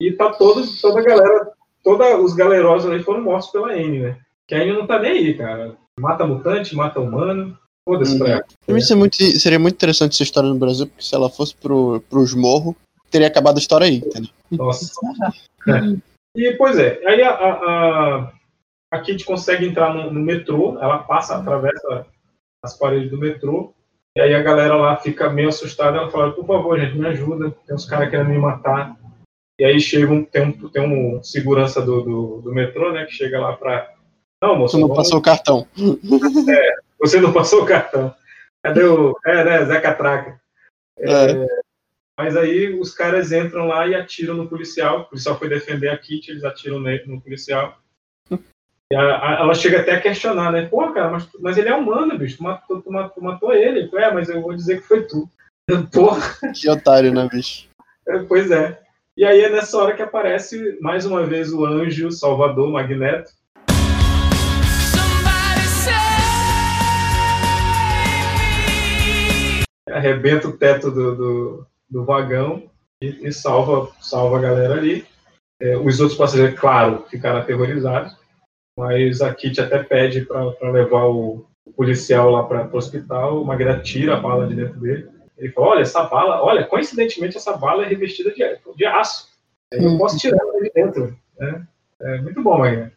E tá todos, toda a galera, todos os galerosos ali foram mortos pela N, né? Que a N não tá nem aí, cara. Mata mutante, mata humano. Foda-se pra ela. Pra mim seria muito, seria muito interessante essa história no Brasil, porque se ela fosse pro, pros morros, teria acabado a história aí, entendeu? Nossa. É. E, pois é, aí a, a, a, a Kitty consegue entrar no, no metrô, ela passa, atravessa as paredes do metrô, e aí a galera lá fica meio assustada, ela fala, por favor, gente, me ajuda, tem uns caras querendo me matar. E aí chega um, tem, um, tem um segurança do, do, do metrô, né, que chega lá pra... Não, moço, Você não vamos- passou o cartão. É, você não passou o cartão. Cadê o... É, né, Zé Catraca. É, Mas aí os caras entram lá e atiram no policial. O policial foi defender a Kitty, eles atiram nele, no policial. E a- a- ela chega até a questionar, né? Pô, cara, mas, mas ele é humano, bicho. Tu matou, tu matou, tu matou ele. É, mas eu vou dizer que foi tu. Porra, Que otário, né, bicho? é, pois é. E aí é nessa hora que aparece mais uma vez o anjo Salvador Magneto. Arrebenta o teto do, do, do vagão e, e salva, salva a galera ali. É, os outros passageiros, claro, ficaram aterrorizados, mas a Kitty até pede para levar o, o policial lá para o hospital. O Magneto tira a bala de dentro dele. Ele fala: Olha, essa bala, olha, coincidentemente, essa bala é revestida de, de aço. Eu não posso tirar ela de dentro. Né? É muito bom, Magneto.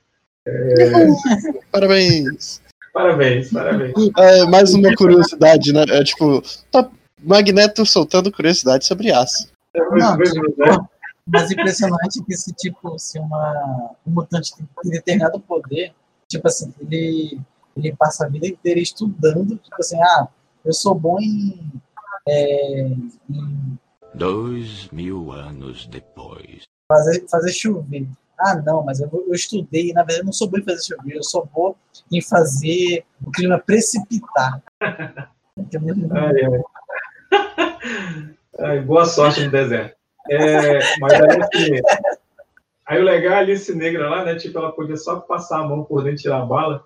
Parabéns. Parabéns, parabéns. É, mais uma curiosidade, né? É tipo, tá Magneto soltando curiosidade sobre aço. Não, tipo, mas impressionante que se, tipo, se uma, um mutante tem determinado poder, tipo assim, ele, ele passa a vida inteira estudando, tipo assim, ah, eu sou bom em, é, em Dois mil anos depois. fazer, fazer chover. ah, não, mas eu, eu estudei, na verdade eu não sou bom em fazer chover, eu sou bom em fazer o clima precipitar. Ai, ai. Ai, boa sorte no deserto. É, mas aí, assim, aí o legal é a Alice Negra lá, né? Tipo, ela podia só passar a mão por dentro e tirar a bala.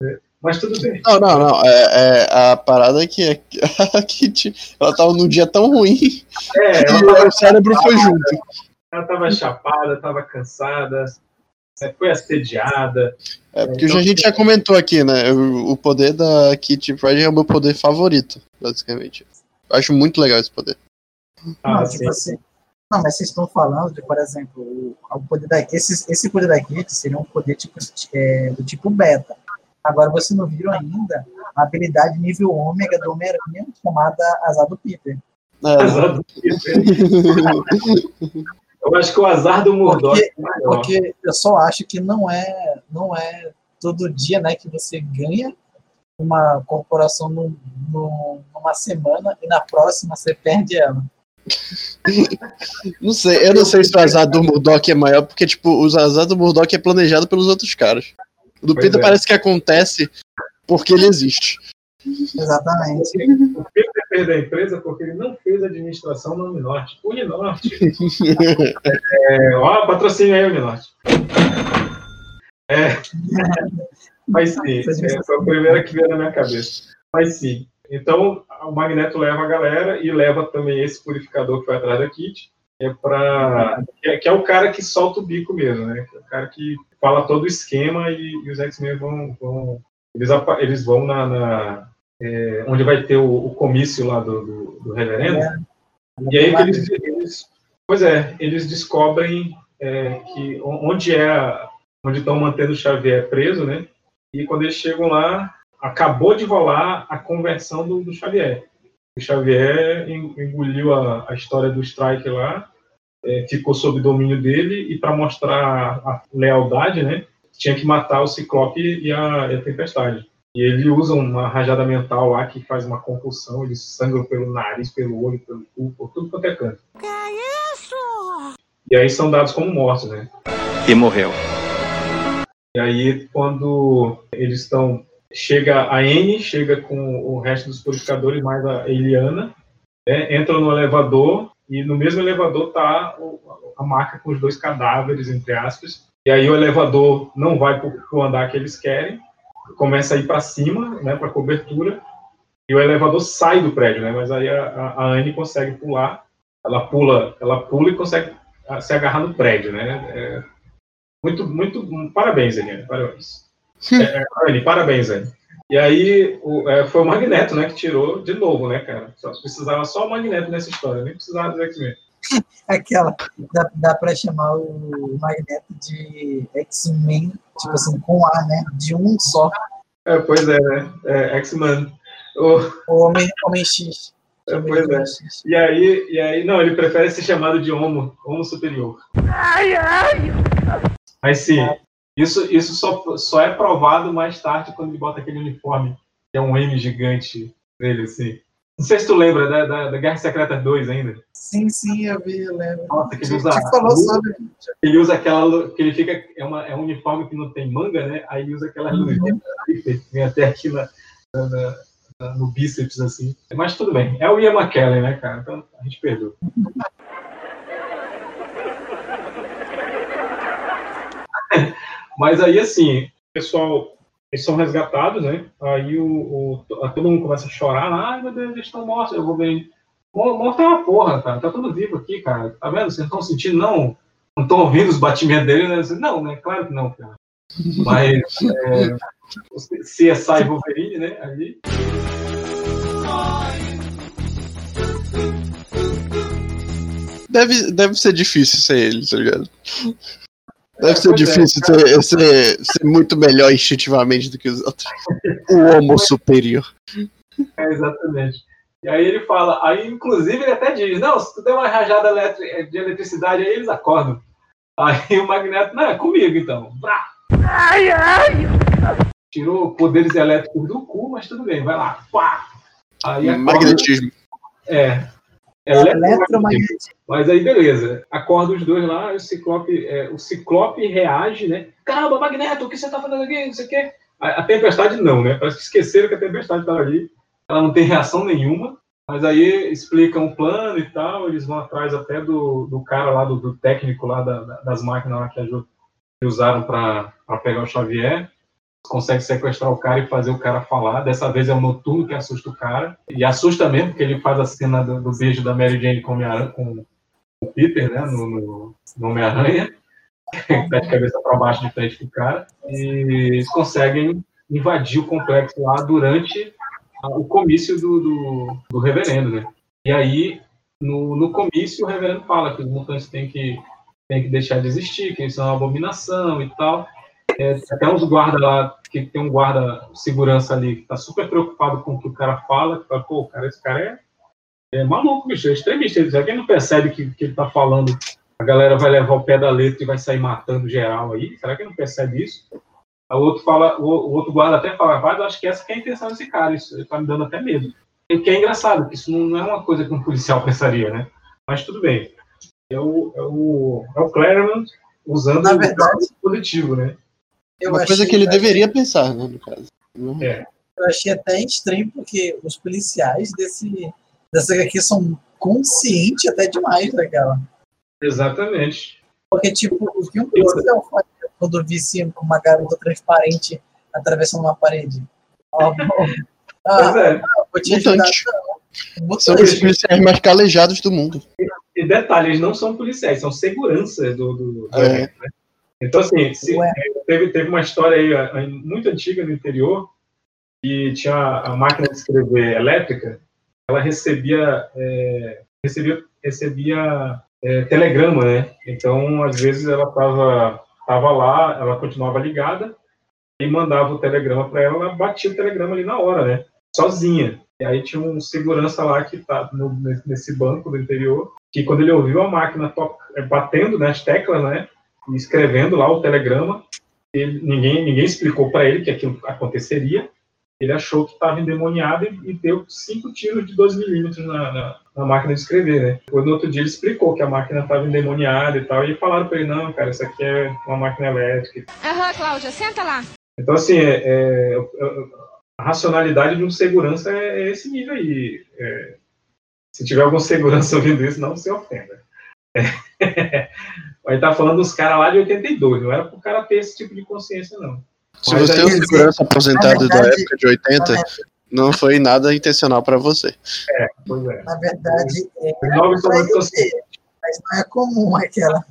né, Mas tudo bem. Não, não, não. É, é, a parada é que a Kitty, ela tava num dia tão ruim É, que o cérebro foi junto. Ela tava chapada, tava cansada, foi assediada. É, porque a gente já comentou aqui, né? O, poder da Kitty Pryde é o meu poder favorito, basicamente. Eu acho muito legal esse poder. Ah, não, sim. tipo assim. Não, mas vocês estão falando de, por exemplo, o, o poder da, esse, esse poder da Kitty seria um poder tipo, é, do tipo beta. Agora vocês não viram ainda a habilidade nível ômega do Homem-Aranha chamada Azar do Peter. É, Azar do Peter. Eu acho que o azar do Murdoch Porque, é maior. porque eu só acho que não é, não é todo dia né, que você ganha uma corporação num- num- numa semana e na próxima você perde ela. Não sei, eu não sei se o azar do Murdoch é maior, porque, tipo, o azar do Murdoch é planejado pelos outros caras. O do Pois Peter é. parece que acontece porque ele existe. Exatamente. O Peter perdeu a empresa porque ele não fez administração no Uninorte. Uninorte. É, ó, patrocínio aí, Uninorte. É. Mas sim, é, foi a primeira que veio na minha cabeça. Mas sim. Então, o Magneto leva a galera e leva também esse purificador que vai atrás da Kit. É pra, que, é, que é o cara que solta o bico mesmo, né? É o cara que fala todo o esquema e, e os X-Men vão, vão. eles, eles vão na. na- é, onde vai ter o, o comício lá do, do, do reverendo. E aí que eles, eles- pois é, eles descobrem é, que onde é a- onde estão mantendo o Xavier preso, né? E quando eles chegam lá, acabou de rolar a conversão do, do Xavier. O Xavier en- engoliu a, a história do Strike lá, é, ficou sob domínio dele e para mostrar a lealdade, né? Tinha que matar o Ciclope e a, e a Tempestade. E ele usa uma rajada mental lá que faz uma compulsão, eles sangram pelo nariz, pelo olho, pelo cu, por tudo quanto é canto. Que é isso? E aí são dados como mortos, né? E morreu. E aí, quando eles estão. Chega a N, chega com o resto dos purificadores, mais a Eliana, né, entram no elevador, e no mesmo elevador tá a maca com os dois cadáveres, entre aspas. E aí o elevador não vai para o andar que eles querem, começa a ir para cima, né, para cobertura, e o elevador sai do prédio, né? Mas aí a, a, a Anne consegue pular, ela pula, ela pula e consegue ah, se agarrar no prédio, né? É, muito, muito, parabéns, Eliane, parabéns. É, Anne, parabéns, Anne. E aí o, é, foi o Magneto, né, que tirou de novo, né, cara? Só precisava só o Magneto nessa história, nem precisava do X-Men. Aquela, dá, dá pra chamar o Magneto de X-Men, tipo assim, com A, né? De um só. É, pois é, né? É, X-Men. O, O Homem, Homem X. é, pois é. E aí, e aí, não, ele prefere ser chamado de Homo, Homo Superior. Ai, ai! Mas sim, isso, isso só, só é provado mais tarde quando ele bota aquele uniforme, que é um M gigante nele, assim. Não sei se tu lembra da, da, da Guerra Secreta 2 ainda. Sim, sim, eu vi, eu lembro. Nossa, que ele usa te falou luz. sobre. Ele usa aquela. que ele fica. É, uma, é um uniforme que não tem manga, né? Aí ele usa aquela luzinha que vem até aqui na, na- na- no bíceps, assim. Mas tudo bem. É o Ian McKellen, né, cara? Então a gente perdoa. Mas aí, assim, o pessoal, eles são resgatados, né? Aí o, o- todo mundo começa a chorar. Ai, meu Deus, eles estão mortos. Eu vou ver. Mor- Morto é uma porra, cara. Tá tudo vivo aqui, cara. Tá vendo? Vocês não estão sentindo, não? Não estão ouvindo os batimentos dele? Né? Não, né? Claro que não, cara. Mas é, CSI Wolverine, né? Ali. Deve, deve ser difícil ser ele, tá ligado? Deve ser é, difícil cara. ser, ser, ser muito melhor instintivamente do que os outros. O homo superior. É, exatamente. E aí ele fala, aí inclusive ele até diz, não, se tu der uma rajada de eletricidade aí, eles acordam. Aí o Magneto, não, é comigo então. Brá! Ai, ai! Tirou poderes elétricos do cu, mas tudo bem, vai lá. Pá! Aí acorda- Magnetismo. É. eletromagnético. Mas aí, beleza. Acorda os dois lá, o Ciclope, é, o Ciclope reage, né? Caramba, Magneto, o que você tá fazendo aqui? Não sei o quê. A, a Tempestade não, né? Parece que esqueceram que a Tempestade estava ali. Ela não tem reação nenhuma. Mas aí explicam o plano e tal, eles vão atrás até do, do cara lá, do, do técnico lá da, das máquinas lá que, que usaram para pegar o Xavier consegue sequestrar o cara e fazer o cara falar. Dessa vez é o Noturno que assusta o cara. E assusta mesmo, porque ele faz a cena do, do beijo da Mary Jane com, com o Peter, né, no, no, no Homem-Aranha. Pé de cabeça para baixo de frente pro cara. E eles conseguem invadir o complexo lá durante o comício do, do, do reverendo, né? E aí, no, no comício, o reverendo fala que os mutantes têm que, têm que deixar de existir, que eles são uma abominação e tal. É, até uns guarda lá, que tem um guarda segurança ali, que tá super preocupado com o que o cara fala, que fala, pô, cara, esse cara é, é maluco, bicho, é extremista. Será que ele não percebe que, que ele tá falando, a galera vai levar o pé da letra e vai sair matando geral aí? Será que ele não percebe isso? O outro, fala, o, o outro guarda até fala, rapaz, eu acho que essa que é a intenção desse cara, isso tá me dando até medo. O que é engraçado, que isso não é uma coisa que um policial pensaria, né? Mas tudo bem. É o, é o, é o Claremont usando Na verdade, o positivo, né? Eu Uma coisa que ele deveria pensar, né, no caso. É. Eu achei até estranho, porque os policiais desse, dessa HQ são conscientes até demais daquela. Exatamente. Porque, tipo, o que um policial faria quando visse uma garota transparente atravessando uma parede? Pois é. ah, vou te ajudar. Mutante. não. São os policiais mais calejados do mundo. E detalhe, eles não são policiais, são seguranças do, do, do É. né? Então, assim, se- teve, teve uma história aí muito antiga no interior, que tinha a máquina de escrever elétrica, ela recebia, é, recebia, recebia é, telegrama, né? Então, às vezes, ela estava tava lá, ela continuava ligada, e mandava o telegrama para ela, ela batia o telegrama ali na hora, né? Sozinha. E aí tinha um segurança lá que tá no- nesse banco do interior, que quando ele ouviu a máquina eh, batendo nas teclas, né? Escrevendo lá o telegrama, ele- ninguém, ninguém explicou para ele que aquilo aconteceria. Ele achou que estava endemoniado e, e deu cinco tiros de 2 milímetros na, na, na máquina de escrever, né? Depois, no outro dia, ele explicou que a máquina estava endemoniada e tal, e falaram para ele, não, cara, isso aqui é uma máquina elétrica. Aham, Cláudia, senta lá. Então, assim, é- é- a racionalidade de um segurança é, é esse nível aí. É, se tiver algum segurança ouvindo isso, não se ofenda. É. Aí tá falando dos caras lá de 82, não era pro cara ter esse tipo de consciência, não. Se Mas você é um segurança aposentado na da verdade- época de 80, não foi nada intencional pra você. É, pois é. Na verdade, é, conscientes. ter, mas não é comum aquela.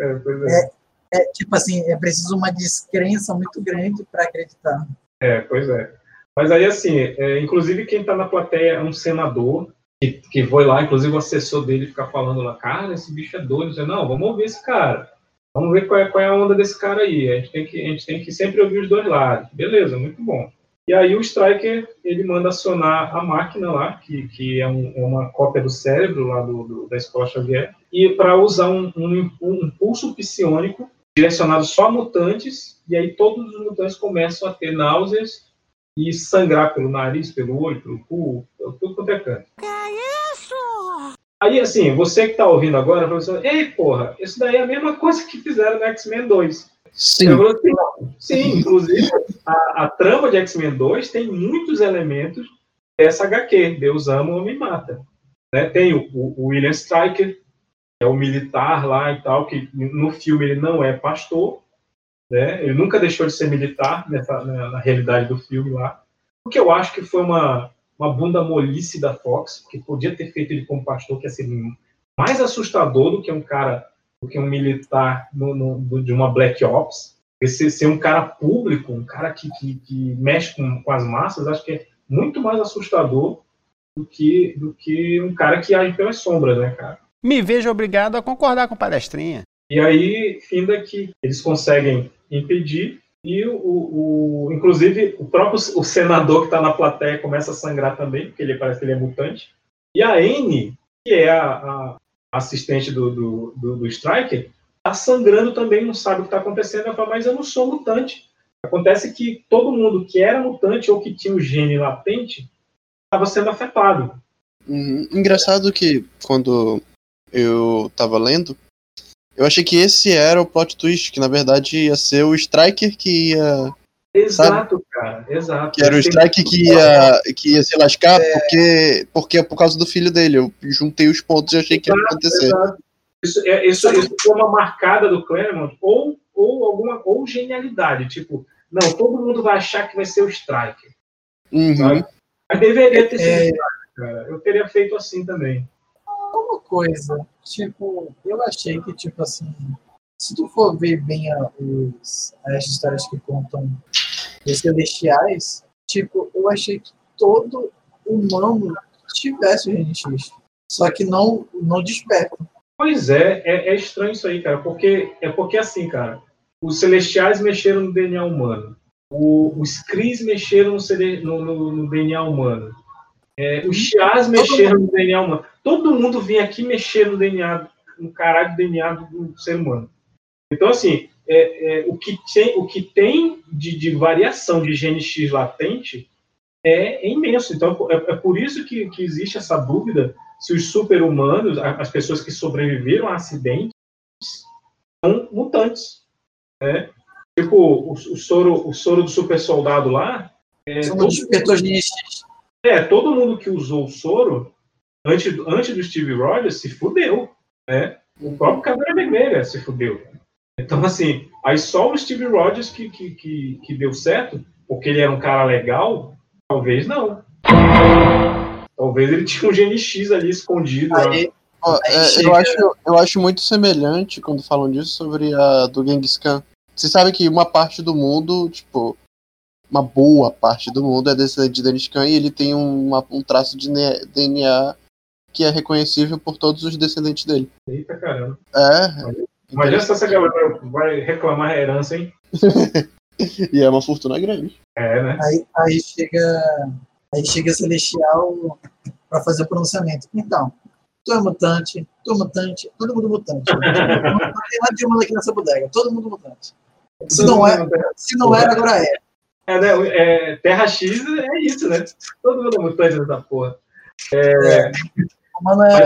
É, pois é. É, tipo assim, é preciso uma descrença muito grande para acreditar. É, pois é. Mas aí, assim, é, inclusive quem tá na plateia é um senador que, que foi lá, inclusive o assessor dele fica falando lá, cara, esse bicho é doido. Eu não, vamos ouvir esse cara. Vamos ver qual é, qual é a onda desse cara aí. A gente, tem que, a gente tem que sempre ouvir os dois lados. Beleza, muito bom. E aí o Striker, ele manda acionar a máquina lá, que, que é, um- é uma cópia do cérebro lá do, do- da Escola Xavier, e para usar um, um, um impulso psiônico direcionado só a mutantes, e aí todos os mutantes começam a ter náuseas e sangrar pelo nariz, pelo olho, pelo cu, tudo quanto é canto. Que é isso? Aí, assim, você que tá ouvindo agora, fala assim, ei, porra, isso daí é a mesma coisa que fizeram no X-Men 2. Sim. Assim, Sim, inclusive, a, a trama de X-Men 2 tem muitos elementos dessa HQ, Deus ama, o homem mata. Né? Tem o, o- o William Stryker, que é o militar lá e tal, que no filme ele não é pastor, né? ele nunca deixou de ser militar nessa, na, na realidade do filme lá, o que eu acho que foi uma, uma bunda molice da Fox, que podia ter feito ele como pastor, que ia ser mais assustador do que um cara, do que um militar no, no- de uma Black Ops. Esse ser um cara público, um cara que, que, que mexe com, com as massas, acho que é muito mais assustador do que, do que um cara que age pelas sombras, né, cara? Me vejo obrigado a concordar com palestrinha. E aí, finda que eles conseguem impedir e o, o- inclusive o próprio o senador que está na plateia começa a sangrar também, porque ele parece que ele é mutante. E a Anne, que é a, a assistente do, do, do, do Striker, está sangrando também, não sabe o que está acontecendo. Ela fala, mas eu não sou mutante. Acontece que todo mundo que era mutante ou que tinha o gene latente estava sendo afetado. Uhum. Engraçado que quando eu tava lendo, eu achei que esse era o plot twist, que na verdade ia ser o Striker que ia. Exato, sabe? cara, exato. Que era o Striker que ia, que ia se lascar é... porque, porque é por causa do filho dele. Eu juntei os pontos e achei que ia acontecer. Exato. Isso, é, isso, isso foi uma marcada do Claremont, ou, ou alguma ou genialidade, tipo, não, todo mundo vai achar que vai ser o Striker. Uhum. Mas deveria ter sido, é... cara. Eu teria feito assim também. Coisa, tipo, eu achei que, tipo assim, se tu for ver bem a, os, as histórias que contam os celestiais, tipo, eu achei que todo humano tivesse o GNX. Só que não, não desperta. Pois é, é, é, estranho isso aí, cara, porque é porque assim, cara, os celestiais mexeram no DNA humano, o, os Cris mexeram no, no, no DNA humano, é, os Chiás mexeram no DNA humano. Todo mundo vem aqui mexer no DNA, no caralho do DNA do, ser humano. Então, assim, é, é, o, que tem, o que tem de, de variação de gene X latente é, é imenso. Então, é, é, por isso que, que existe essa dúvida se os super-humanos, as pessoas que sobreviveram a acidentes, são mutantes. Né? Tipo, o, o, soro, o soro do super soldado lá. É, são todo, é, todo mundo que usou o soro antes, antes do Steve Rogers se fudeu. Né? O próprio Caveira Vermelha se fudeu. Então, assim, aí só o Steve Rogers que, que, que, que deu certo, porque ele era um cara legal, talvez não. Talvez ele tinha um GNX ali escondido. Aí, ó, é, eu, acho, eu acho muito semelhante quando falam disso sobre a do Genghis Khan. Você sabe que uma parte do mundo, tipo, uma boa parte do mundo é descendente de Khan e ele tem uma, um traço de DNA que é reconhecível por todos os descendentes dele. Eita caramba. É. Imagina se essa galera vai reclamar a herança, hein? e é uma fortuna grande. É, né? Aí, aí chega Aí chega Celestial para fazer o pronunciamento. Então, tu é mutante, tu é mutante, todo mundo mutante. Não tem nada de humano aqui nessa bodega, todo mundo mutante. Se não, é, se não era, agora é. É, né? É, Terra X é isso, né? Todo mundo é mutante nessa porra. É... é. Humano é,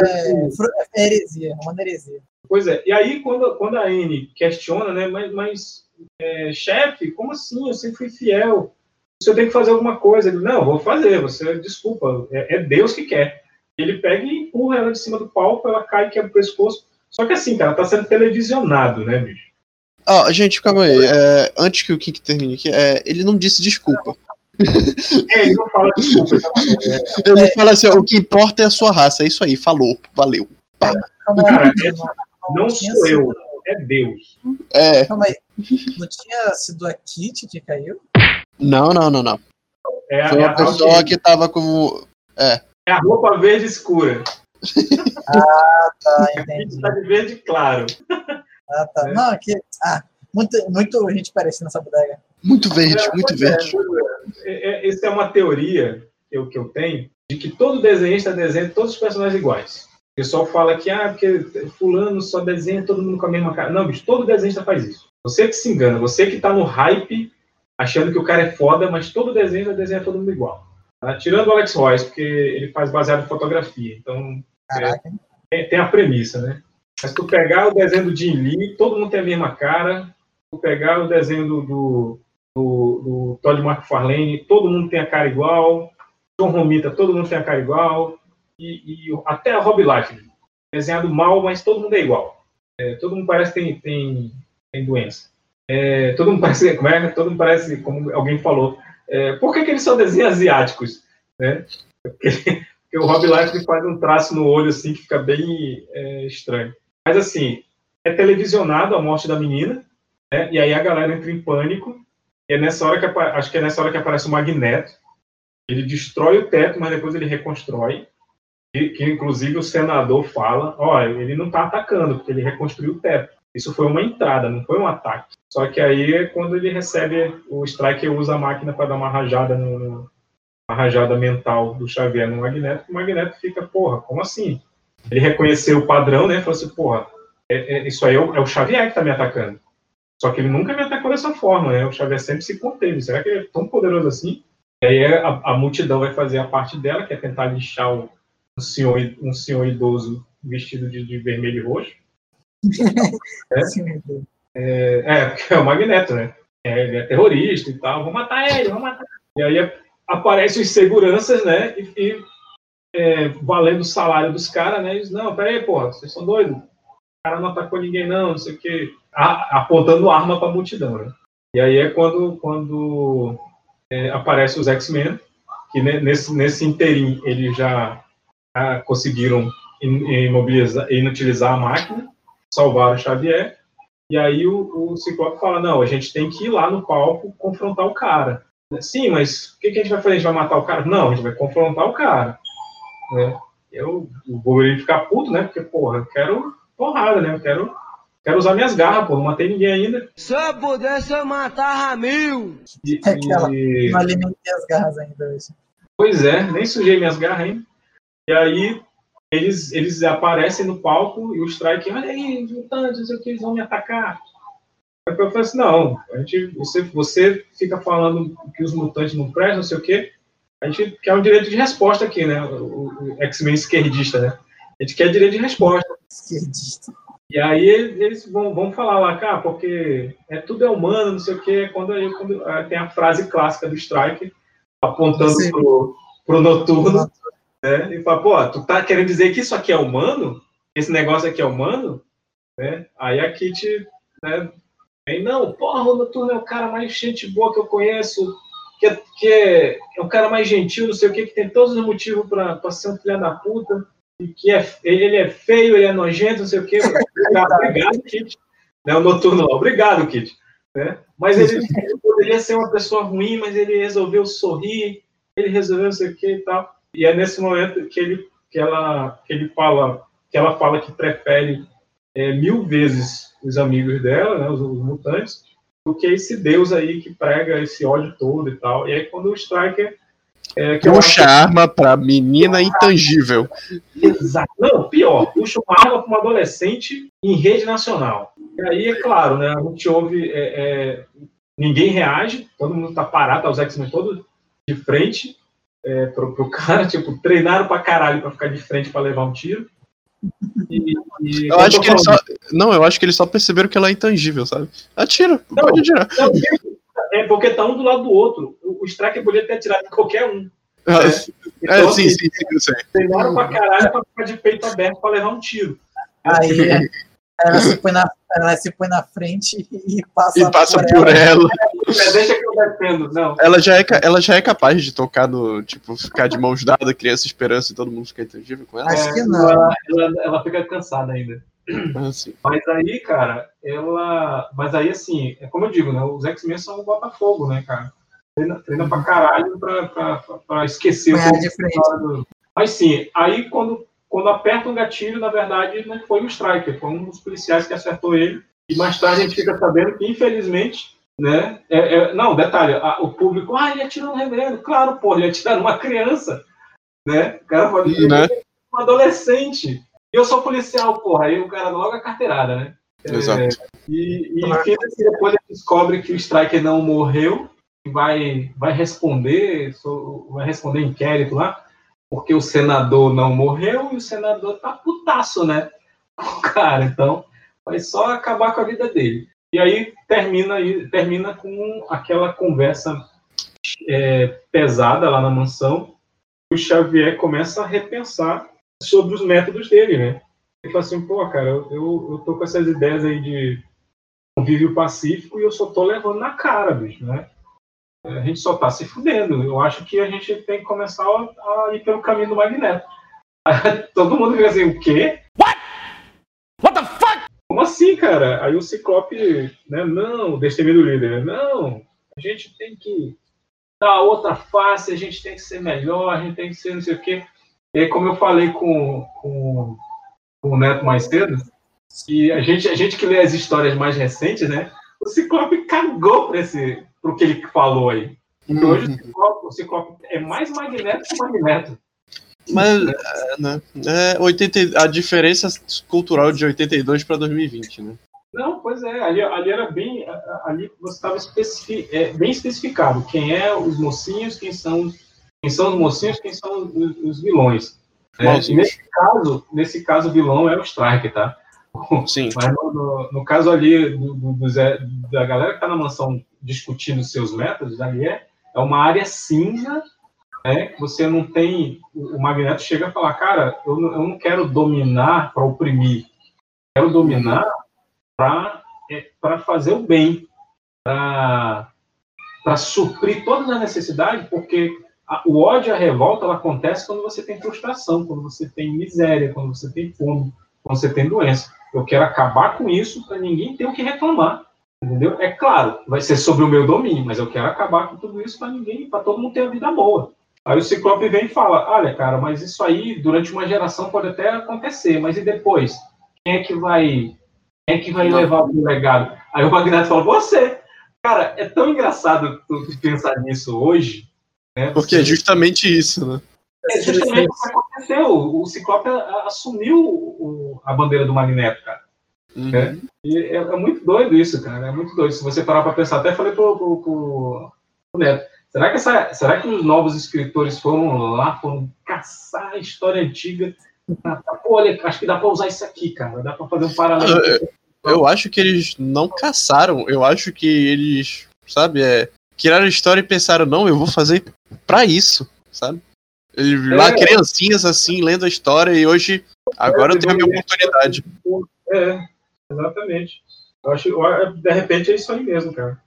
é heresia, é heresia. Pois é, e aí quando, quando a Anne questiona, né, mas, mas é, chefe, como assim? Eu sempre fui fiel senhor tem que fazer alguma coisa. Ele, não, vou fazer, você, desculpa, é, é, Deus que quer. Ele pega e empurra ela de cima do palco, ela cai e quebra o pescoço. Só que assim, cara, tá sendo televisionado, né, bicho? Ó, oh, gente, calma aí. É, antes que o Kink termine aqui, é, ele não disse desculpa. É, ele não fala desculpa. Ele é, fala assim, o que importa é a sua raça. É isso aí, falou, valeu. Pá. Cara, não sou eu, é Deus. É. Calma aí. Não tinha sido a Kit que caiu? Não, não, não, não. É, Foi uma é pessoa que tava com. É. É a roupa verde escura. ah, tá, entendi. tá de verde claro. Ah, tá. É. Não, aqui. Ah, muito, muito gente parece nessa bodega. Muito verde, é, muito verde. É, essa é uma teoria que eu, que eu tenho de que todo desenhista desenha todos os personagens iguais. O pessoal fala que, ah, porque fulano só desenha todo mundo com a mesma cara. Não, bicho, todo desenhista faz isso. Você que se engana, você que tá no hype achando que o cara é foda, mas todo desenho desenha todo mundo igual. Tá? Tirando o Alex Royce, porque ele faz baseado em fotografia. Então, é, tem a premissa, né? Mas tu pegar o desenho do Jim Lee, todo mundo tem a mesma cara. Tu pegar o desenho do, do, do, do Todd McFarlane, todo mundo tem a cara igual. John Romita, todo mundo tem a cara igual. E, e até a Rob Life, desenhado mal, mas todo mundo é igual. É, todo mundo parece que tem, tem, tem doença. É, todo mundo parece, como é, todo mundo parece, como alguém falou, é, por que, que eles só desenham asiáticos? Né? Porque, porque, o Rob Life faz um traço no olho assim que fica bem é, estranho. Mas assim, é televisionado a morte da menina, né? e aí a galera entra em pânico, e é nessa hora que acho que é nessa hora que aparece o Magneto. Ele destrói o teto, mas depois ele reconstrói. Que, que inclusive o senador fala, olha, ele não está atacando, porque ele reconstruiu o teto. Isso foi uma entrada, não foi um ataque. Só que aí, quando ele recebe, o Striker usa a máquina para dar uma rajada no, uma rajada mental do Xavier no Magneto, o Magneto fica, porra, como assim? Ele reconheceu o padrão, né? Falou assim, porra, é, é, isso aí é o, é o, Xavier que tá me atacando. Só que ele nunca me atacou dessa forma, né? O Xavier sempre se conteve. Será que ele é tão poderoso assim? E aí a, a multidão vai fazer a parte dela, que é tentar lixar o, um senhor, um senhor idoso vestido de, de vermelho e roxo. É, é, é, porque é o Magneto, né? É, ele é terrorista e tal, vou matar ele, vou matar. E aí aparecem os seguranças, né? E, e é, valendo o salário dos caras, né? Eles, não, peraí, porra, vocês são doidos? O cara não atacou ninguém, não, não sei o quê. A, apontando arma pra multidão, né? E aí é quando, quando é, aparecem os X-Men, que nesse, nesse interim eles já, já conseguiram imobilizar, inutilizar a máquina, salvar o Xavier, e aí o, o Ciclope fala, não, a gente tem que ir lá no palco confrontar o cara. Sim, mas o que, que a gente vai fazer? A gente vai matar o cara? Não, a gente vai confrontar o cara. Né? Eu, o Wolverine ficar puto, né? Porque, porra, eu quero porrada, né? Eu quero, quero usar minhas garras, pô. Não matei ninguém ainda. Se eu pudesse, eu matava mil. E, É aquela, e- não alimentei as garras ainda hoje. Pois é, nem sujei minhas garras ainda. E aí eles, eles aparecem no palco e o Strike, olha aí, os mutantes, não sei o que, eles vão me atacar. Aí eu falei assim, não, a gente, você, você fica falando que os mutantes não prestam, não sei o que, a gente quer um direito de resposta aqui, né? O, o X-Men esquerdista, né? A gente quer direito de resposta. Esquerdista. E aí eles vão, vão falar lá, cara, porque é tudo é humano, não sei o quê. Quando, aí, quando aí tem a frase clássica do Strike apontando Sim. pro, pro noturno, né? E fala, pô, tu tá querendo dizer que isso aqui é humano? Esse negócio aqui é humano? Né? Aí a Kitty, né? Vem, não, porra, o noturno é o cara mais gente boa que eu conheço, que é, que é, é o cara mais gentil, não sei o que, que tem todos os motivos pra ser um filho da puta e que é, ele é feio, ele é nojento, não sei o quê. Obrigado, obrigado Kit. Né, o noturno obrigado, Kit. Né? Mas ele, ele poderia ser uma pessoa ruim, mas ele resolveu sorrir, ele resolveu não sei o que e tal. E é nesse momento que ele, que ela, que ele fala, que ela fala que prefere é, mil vezes os amigos dela, né, os, os mutantes, do que esse deus aí que prega esse ódio todo e tal. E aí quando o Striker é, que acho- Puxa a arma pra menina intangível. Exato. Não, pior, puxa uma arma para um adolescente em rede nacional. E aí, é claro, né? A gente ouve. é, é, ninguém reage, todo mundo tá parado, tá os X-Men todos de frente é, pro, pro cara, tipo, treinaram pra caralho pra ficar de frente pra levar um tiro. E, e- Eu acho que eles só. Não, eu acho que eles só perceberam que ela é intangível, sabe? Atira, pode atirar. Não, é porque tá um do lado do outro. O, o Striker podia ter atirado em qualquer um. Ah, É, É, então, sim, assim, sim, sim, eu sei. Treinaram pra caralho pra ficar de peito aberto pra levar um tiro. Aí ela se põe na, ela se põe na frente e passa, E passa por ela. É, deixa que eu defendo. Não. Ela já, é, ela já é capaz de tocar no. Tipo, ficar de mãos dadas, criança esperança e todo mundo ficar intangível com ela? Acho que É, não. Ela, ela, ela fica cansada ainda. Ah, sim. Mas aí, cara, ela. Mas aí, assim, é como eu digo, né? Os X-Men são o Botafogo, né, cara? Treina, treina pra caralho pra, pra, pra- pra esquecer o de frente. do... Mas sim, aí quando, quando aperta um gatilho, na verdade, não foi o Striker, foi um dos policiais que acertou ele. E mais tarde a gente fica sabendo que, infelizmente, né? é- é- não, detalhe, a- o público, ah, ele atirou no reverendo. Claro, pô, ele atirou numa criança. Né? O cara pode Né? um adolescente. E eu sou policial, porra. Aí o cara logo a carteirada, né? Exato. É, e, e enfim, depois ele descobre que o Striker não morreu vai, vai responder, vai responder inquérito lá, porque o senador não morreu e o senador tá putaço, né? O cara, então vai só acabar com a vida dele. E aí termina, termina com aquela conversa é, pesada lá na mansão. O Xavier começa a repensar sobre os métodos dele, né? Ele fala assim, pô, cara, eu, eu tô com essas ideias aí de convívio pacífico e eu só tô levando na cara, bicho, né? A gente só tá se fudendo. Eu acho que a gente tem que começar a, a ir pelo caminho do Magneto. Todo mundo fica assim, o quê? What? What the fuck? Como assim, cara? Aí o Ciclope, né? Não, o destemido líder, não, a gente tem que dar outra face, a gente tem que ser melhor, a gente tem que ser não sei o quê. E como eu falei com, com, com o Neto mais cedo, e a gente, a gente que lê as histórias mais recentes, né? O Ciclope cagou para esse pro que ele falou aí. Porque hoje o Ciclope, o Ciclope é mais magneto que magneto. Mas, né? É 80, a diferença cultural de 82 pra 2020, né? Não, pois é, ali, ali era bem. Ali você estava é, bem especificado quem é os mocinhos, quem são, quem são os mocinhos, quem são os, os vilões. É, nesse caso, nesse caso, o vilão é o Strike, tá? Sim. Mas no, no, no caso ali do, do- Zé- da galera que tá na mansão discutindo seus métodos, ali é, é uma área cinza, né? Você não tem. O o Magneto chega a falar, cara, eu não, eu não quero dominar para oprimir, eu quero dominar para fazer o bem, para suprir todas as necessidades, porque a- o ódio e a revolta ela acontece quando você tem frustração, quando você tem miséria, quando você tem fome, quando você tem doença. Eu quero acabar com isso para ninguém ter o que reclamar. Entendeu? É claro, vai ser sobre o meu domínio, mas eu quero acabar com tudo isso para ninguém, para todo mundo ter a vida boa. Aí o Ciclope vem e fala: Olha, cara, mas isso aí durante uma geração pode até acontecer, mas e depois? Quem é que vai, quem é que vai levar o legado? Aí o Magneto fala: Você. Cara, é tão engraçado tu, tu pensar nisso hoje. Né? Porque é justamente isso, né? É justamente o que aconteceu. O Ciclope a- assumiu o- a bandeira do Magneto, cara. né? E é, é muito doido isso, cara. É muito doido. Se você parar pra pensar, até falei pro, pro, pro- pro Neto. Será que, essa, será que os novos escritores foram lá, foram caçar a história antiga? Pô, olha, acho que dá pra usar isso aqui, cara. Dá pra fazer um paralelo. Eu, eu acho que eles não caçaram. Eu acho que eles, sabe, é, criaram a história e pensaram, não, eu vou fazer pra isso, sabe? Eles lá, É. criancinhas assim, lendo a história e hoje, agora eu tenho a minha oportunidade. É, exatamente. Eu acho, eu- de repente é isso aí mesmo, cara.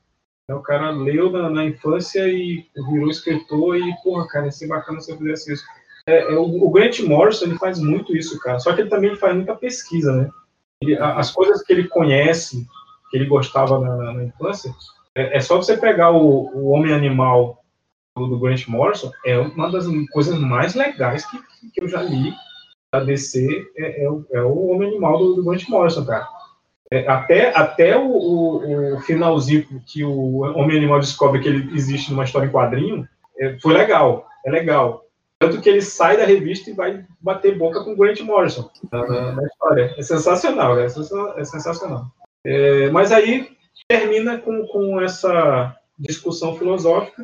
É, O cara leu na, na infância e virou escritor e, porra, cara, ia ser bacana se eu fizesse isso. É, é, o, o Grant Morrison, ele faz muito isso, cara. Só que ele também faz muita pesquisa, né? Ele- as coisas que ele conhece, que ele gostava na, na- infância, é, é só você pegar o, o Homem-Animal do, do Grant Morrison, é uma das coisas mais legais que, que eu já li da DC, é, é o, é o Homem-Animal do, do Grant Morrison, cara. É, até até o, o- o finalzinho que o Homem-Animal descobre que ele existe numa história em quadrinho, é, foi legal, é legal. Tanto que ele sai da revista e vai bater boca com o Grant Morrison na, na- na história. É sensacional, é, é sensacional. É, mas aí termina com, com essa discussão filosófica,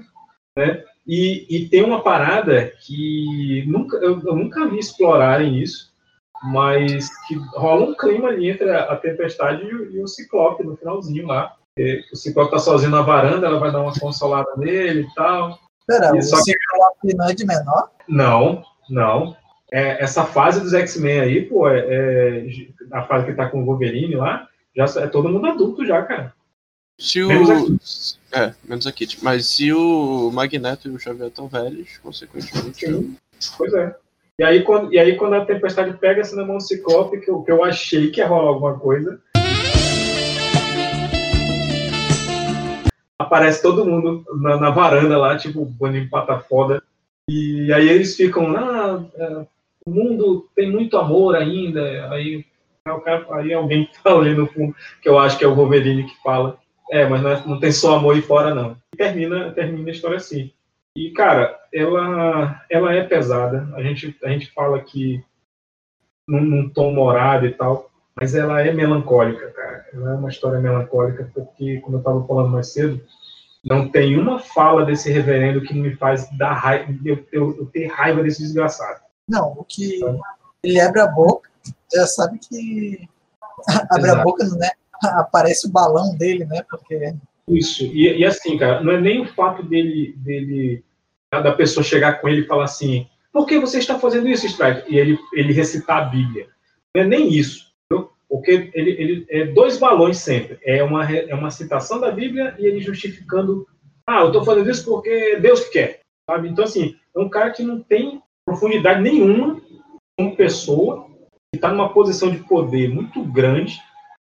né? E, e tem uma parada que nunca, eu, eu nunca vi explorarem isso, mas que rola um clima ali entre a, a tempestade e o, e o Ciclope no finalzinho lá. É, o Ciclope tá sozinho na varanda, ela vai dar uma consolada nele e tal. Pera, E o só que- Ciclope não é de menor? Não, não. É, essa fase dos X-Men aí, pô, é, é a fase que tá com o Wolverine lá, já é todo mundo adulto já, cara. Se o. Menos. É, menos aqui. Mas se o Magneto e o Xavier estão velhos, consequentemente. eu- Pois é. E aí, quando, e aí, quando a tempestade pega assim na mão do Ciclope, que eu, que eu achei que ia rolar alguma coisa. Aparece todo mundo na, na varanda lá, tipo, Boninho Pata Foda. E aí eles ficam, ah, é, o mundo tem muito amor ainda. Aí, aí o alguém fala ali no fundo, que eu acho que é o Wolverine que fala. É, mas não, é- não tem só amor aí fora, não. E termina, termina a história assim. E, cara, ela, ela é pesada. A gente, a gente fala que num, num tom morado e tal, mas ela é melancólica, cara. Ela é uma história melancólica, porque, como eu estava falando mais cedo, não tem uma fala desse reverendo que me faz dar raiva, eu, eu, eu ter raiva desse desgraçado. Não, o que ele abre a boca, já sabe que abre a boca, né? Aparece o balão dele, né? Porque Isso. E, e assim, cara, não é nem o fato dele, dele da pessoa chegar com ele e falar assim, por que você está fazendo isso, Strike? E ele, ele recitar a Bíblia. Não é nem isso. entendeu? Porque ele, ele é dois balões sempre. É uma, é uma citação da Bíblia e ele justificando, ah, eu estou fazendo isso porque Deus que quer. Sabe? Então, assim, é um cara que não tem profundidade nenhuma como pessoa, que está numa posição de poder muito grande,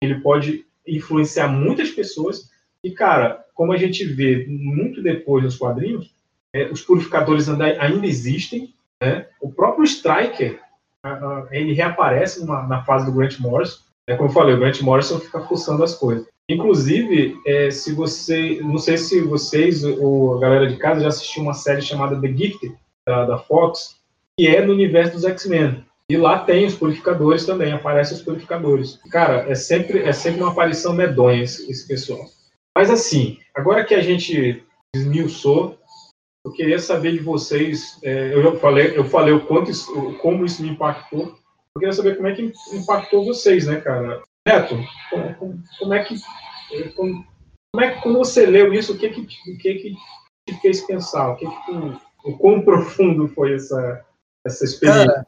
ele pode influenciar muitas pessoas, e, cara, como a gente vê muito depois nos quadrinhos, é, os purificadores ainda, ainda existem. Né? O próprio Striker, a- a- ele reaparece numa- na fase do Grant Morrison. É como eu falei, o Grant Morrison fica fuçando as coisas. Inclusive, é, se você. Não sei se vocês ou a galera de casa já assistiu uma série chamada The Gifted, da, da Fox, que é no universo dos X-Men. E lá tem os purificadores também, aparecem os purificadores. Cara, é sempre, é sempre uma aparição medonha esse, esse pessoal. Mas assim, agora que a gente esmiuçou eu queria saber de vocês. é, eu falei, eu falei o quanto isso, como isso me impactou. Eu queria saber como é que impactou vocês, né, cara? Neto, como, como- como é que como, como é que quando você leu isso, o que que, o que que te fez pensar? O que que o quão profundo foi essa essa experiência? Cara,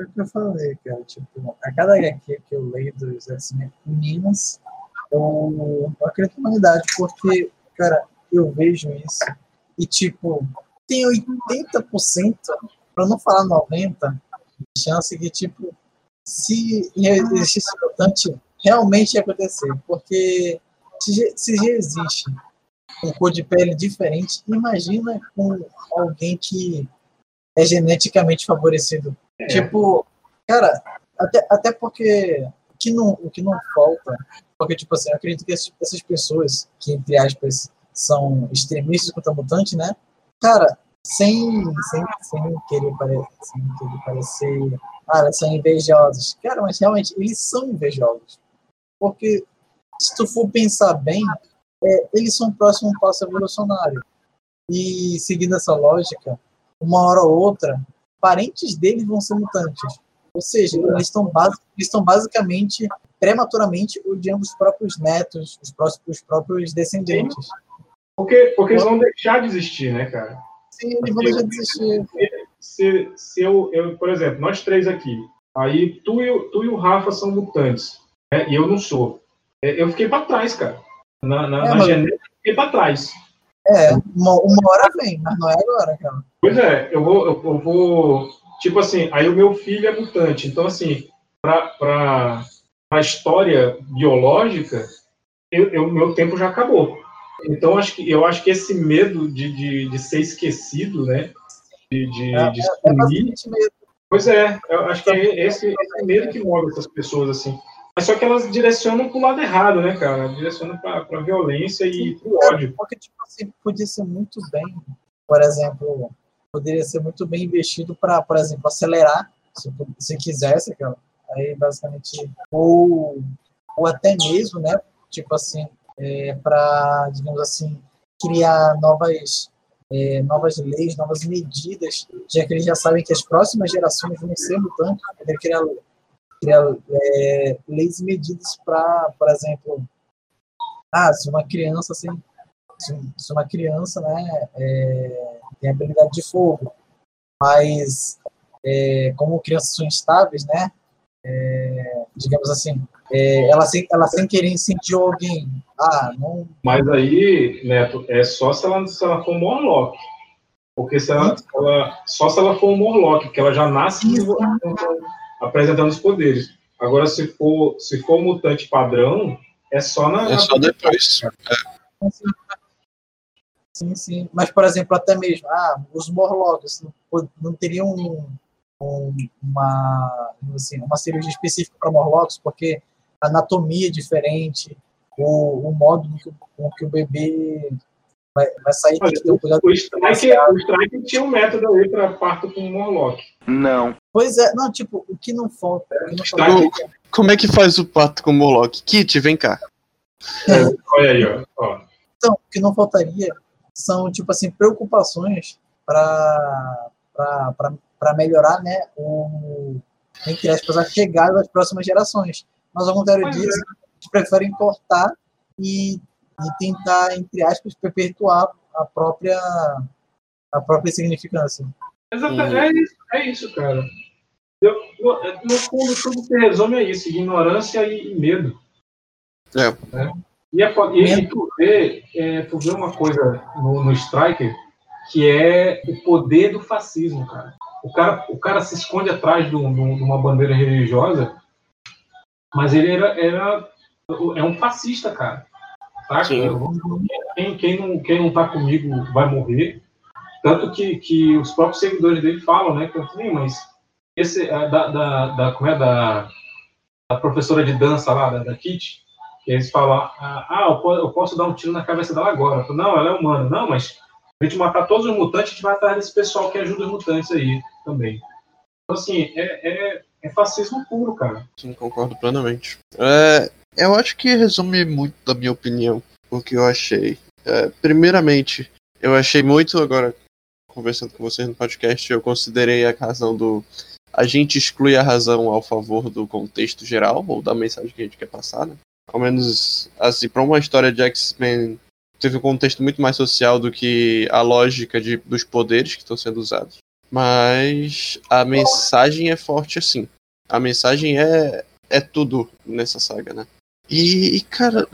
foi o que eu falei, cara. Tipo, a cada HQ que eu leio dos X-Men Meninas, eu, eu acredito na humanidade, porque, cara, eu vejo isso e, tipo, tem 80%, para não falar 90%, de chance que, tipo, se existisse mutante, realmente ia acontecer. Porque se, se já existe um cor de pele diferente, imagina com alguém que é geneticamente favorecido. Tipo, cara, até, até porque o que, não, o que não falta, porque, tipo assim, eu acredito que esses- essas pessoas, que, entre aspas, são extremistas contra mutante, né? Cara, sem, sem, sem, querer, pare, sem querer parecer, ah, são invejosos. Cara, mas realmente, eles são invejosos. Porque, se tu for pensar bem, é, eles são o próximo passo evolucionário. E, seguindo essa lógica, uma hora ou outra, parentes deles vão ser mutantes. Ou seja, eles estão, basi eles estão basicamente, prematuramente, odiando os próprios netos, os, próximos, os próprios descendentes. Porque, porque eles vão deixar de existir, né, cara? Sim, eles vão deixar de existir. Se, se eu, eu, por exemplo, nós três aqui, aí tu e, o- tu e o Rafa são mutantes, né, e eu não sou. É, Eu fiquei pra trás, cara. Na, na, É, na mas- genética, eu fiquei pra trás. É, uma, uma hora vem, mas não é agora, cara. Pois é, eu vou, eu, eu vou. Tipo assim, aí o meu filho é mutante. Então, assim, pra, pra, pra história biológica, eu, eu- meu tempo já acabou. Então, acho que, eu acho que esse medo de, de, de ser esquecido, né? De, de, É, de é, é. Pois é, eu acho que é esse, esse medo que move essas pessoas, assim. Mas só que elas direcionam pro lado errado, né, cara? Direcionam pra, pra violência e pro ódio. Porque, tipo assim, podia ser muito bem, por exemplo, poderia ser muito bem investido para, por exemplo, acelerar, se, se quisesse, cara. Aí, basicamente, ou, ou até mesmo, né, tipo assim, é, para, digamos assim, criar novas, é, novas leis, novas medidas, já que eles já sabem que as próximas gerações vão ser mutantes, poderia criar, criar é, leis e medidas para, por exemplo, ah, se uma criança assim, se, uma criança, né, é, tem habilidade de fogo, mas é, como crianças são instáveis, né, é, digamos assim, é, ela, sem, ela sem querer incendiou alguém, ah, não, Mas aí, Neto, é só se ela, se ela for Morlock. Porque se ela, ela- só se ela for um Morlock, que ela já nasce apresentando os poderes. Agora, se for, se for mutante padrão, é só na. É só depois. Sim, sim. Mas, por exemplo, até mesmo, ah, os Morlocks não, não teriam um- um- uma, assim, uma cirurgia específica para Morlocks, porque a anatomia é diferente, o, o modo com que o bebê vai, vai sair tem que ter um cuidado O Strike, o Strike tinha um método aí para parto com Morlock. Não. Pois é, não, tipo, o que não falta. O que não falta Como, como é que faz o pato com o Morlock? Kit, vem cá. Olha aí, ó. ó. Então, o que não faltaria são, tipo assim, preocupações para melhorar, né, o, entre aspas, a chegada das próximas gerações. Mas, ao contrário disso, eles preferem cortar e, e tentar, entre aspas, perpetuar a própria, a própria significância. Exatamente, é isso, é isso, cara. Eu- no, no fundo, tudo se resume a isso: ignorância e, e medo. É. né? E, é e, tu, vê, é, tu vê uma coisa no, no Striker que é o poder do fascismo, cara. O cara, o cara se esconde atrás de, de um- de uma bandeira religiosa, mas ele era, era é um fascista, cara. Saca? Quem, quem, não, quem não tá comigo vai morrer. Tanto que, que os próprios seguidores dele falam, né? Que falei, mas esse ah, da, da, da, como é, da, da professora de dança lá, da, da Kit, que eles falam, ah, ah, eu, po- eu posso dar um tiro na cabeça dela agora. Falo, não, ela é humana. Não, mas a gente matar todos os mutantes, a gente vai atrás desse pessoal que ajuda os mutantes aí também. Então, assim, é, é, é fascismo puro, cara. Sim, concordo plenamente. É, eu acho que resume muito da minha opinião o que eu achei. É, primeiramente, eu achei muito agora conversando com vocês no podcast, eu considerei a razão do. A gente exclui a razão ao favor do contexto geral, ou da mensagem que a gente quer passar, né? Ao menos, assim, pra uma história de X-Men, teve um contexto muito mais social do que a lógica de, dos poderes que estão sendo usados. Mas a mensagem é forte assim. A mensagem é, é tudo nessa saga, né? E, e, cara,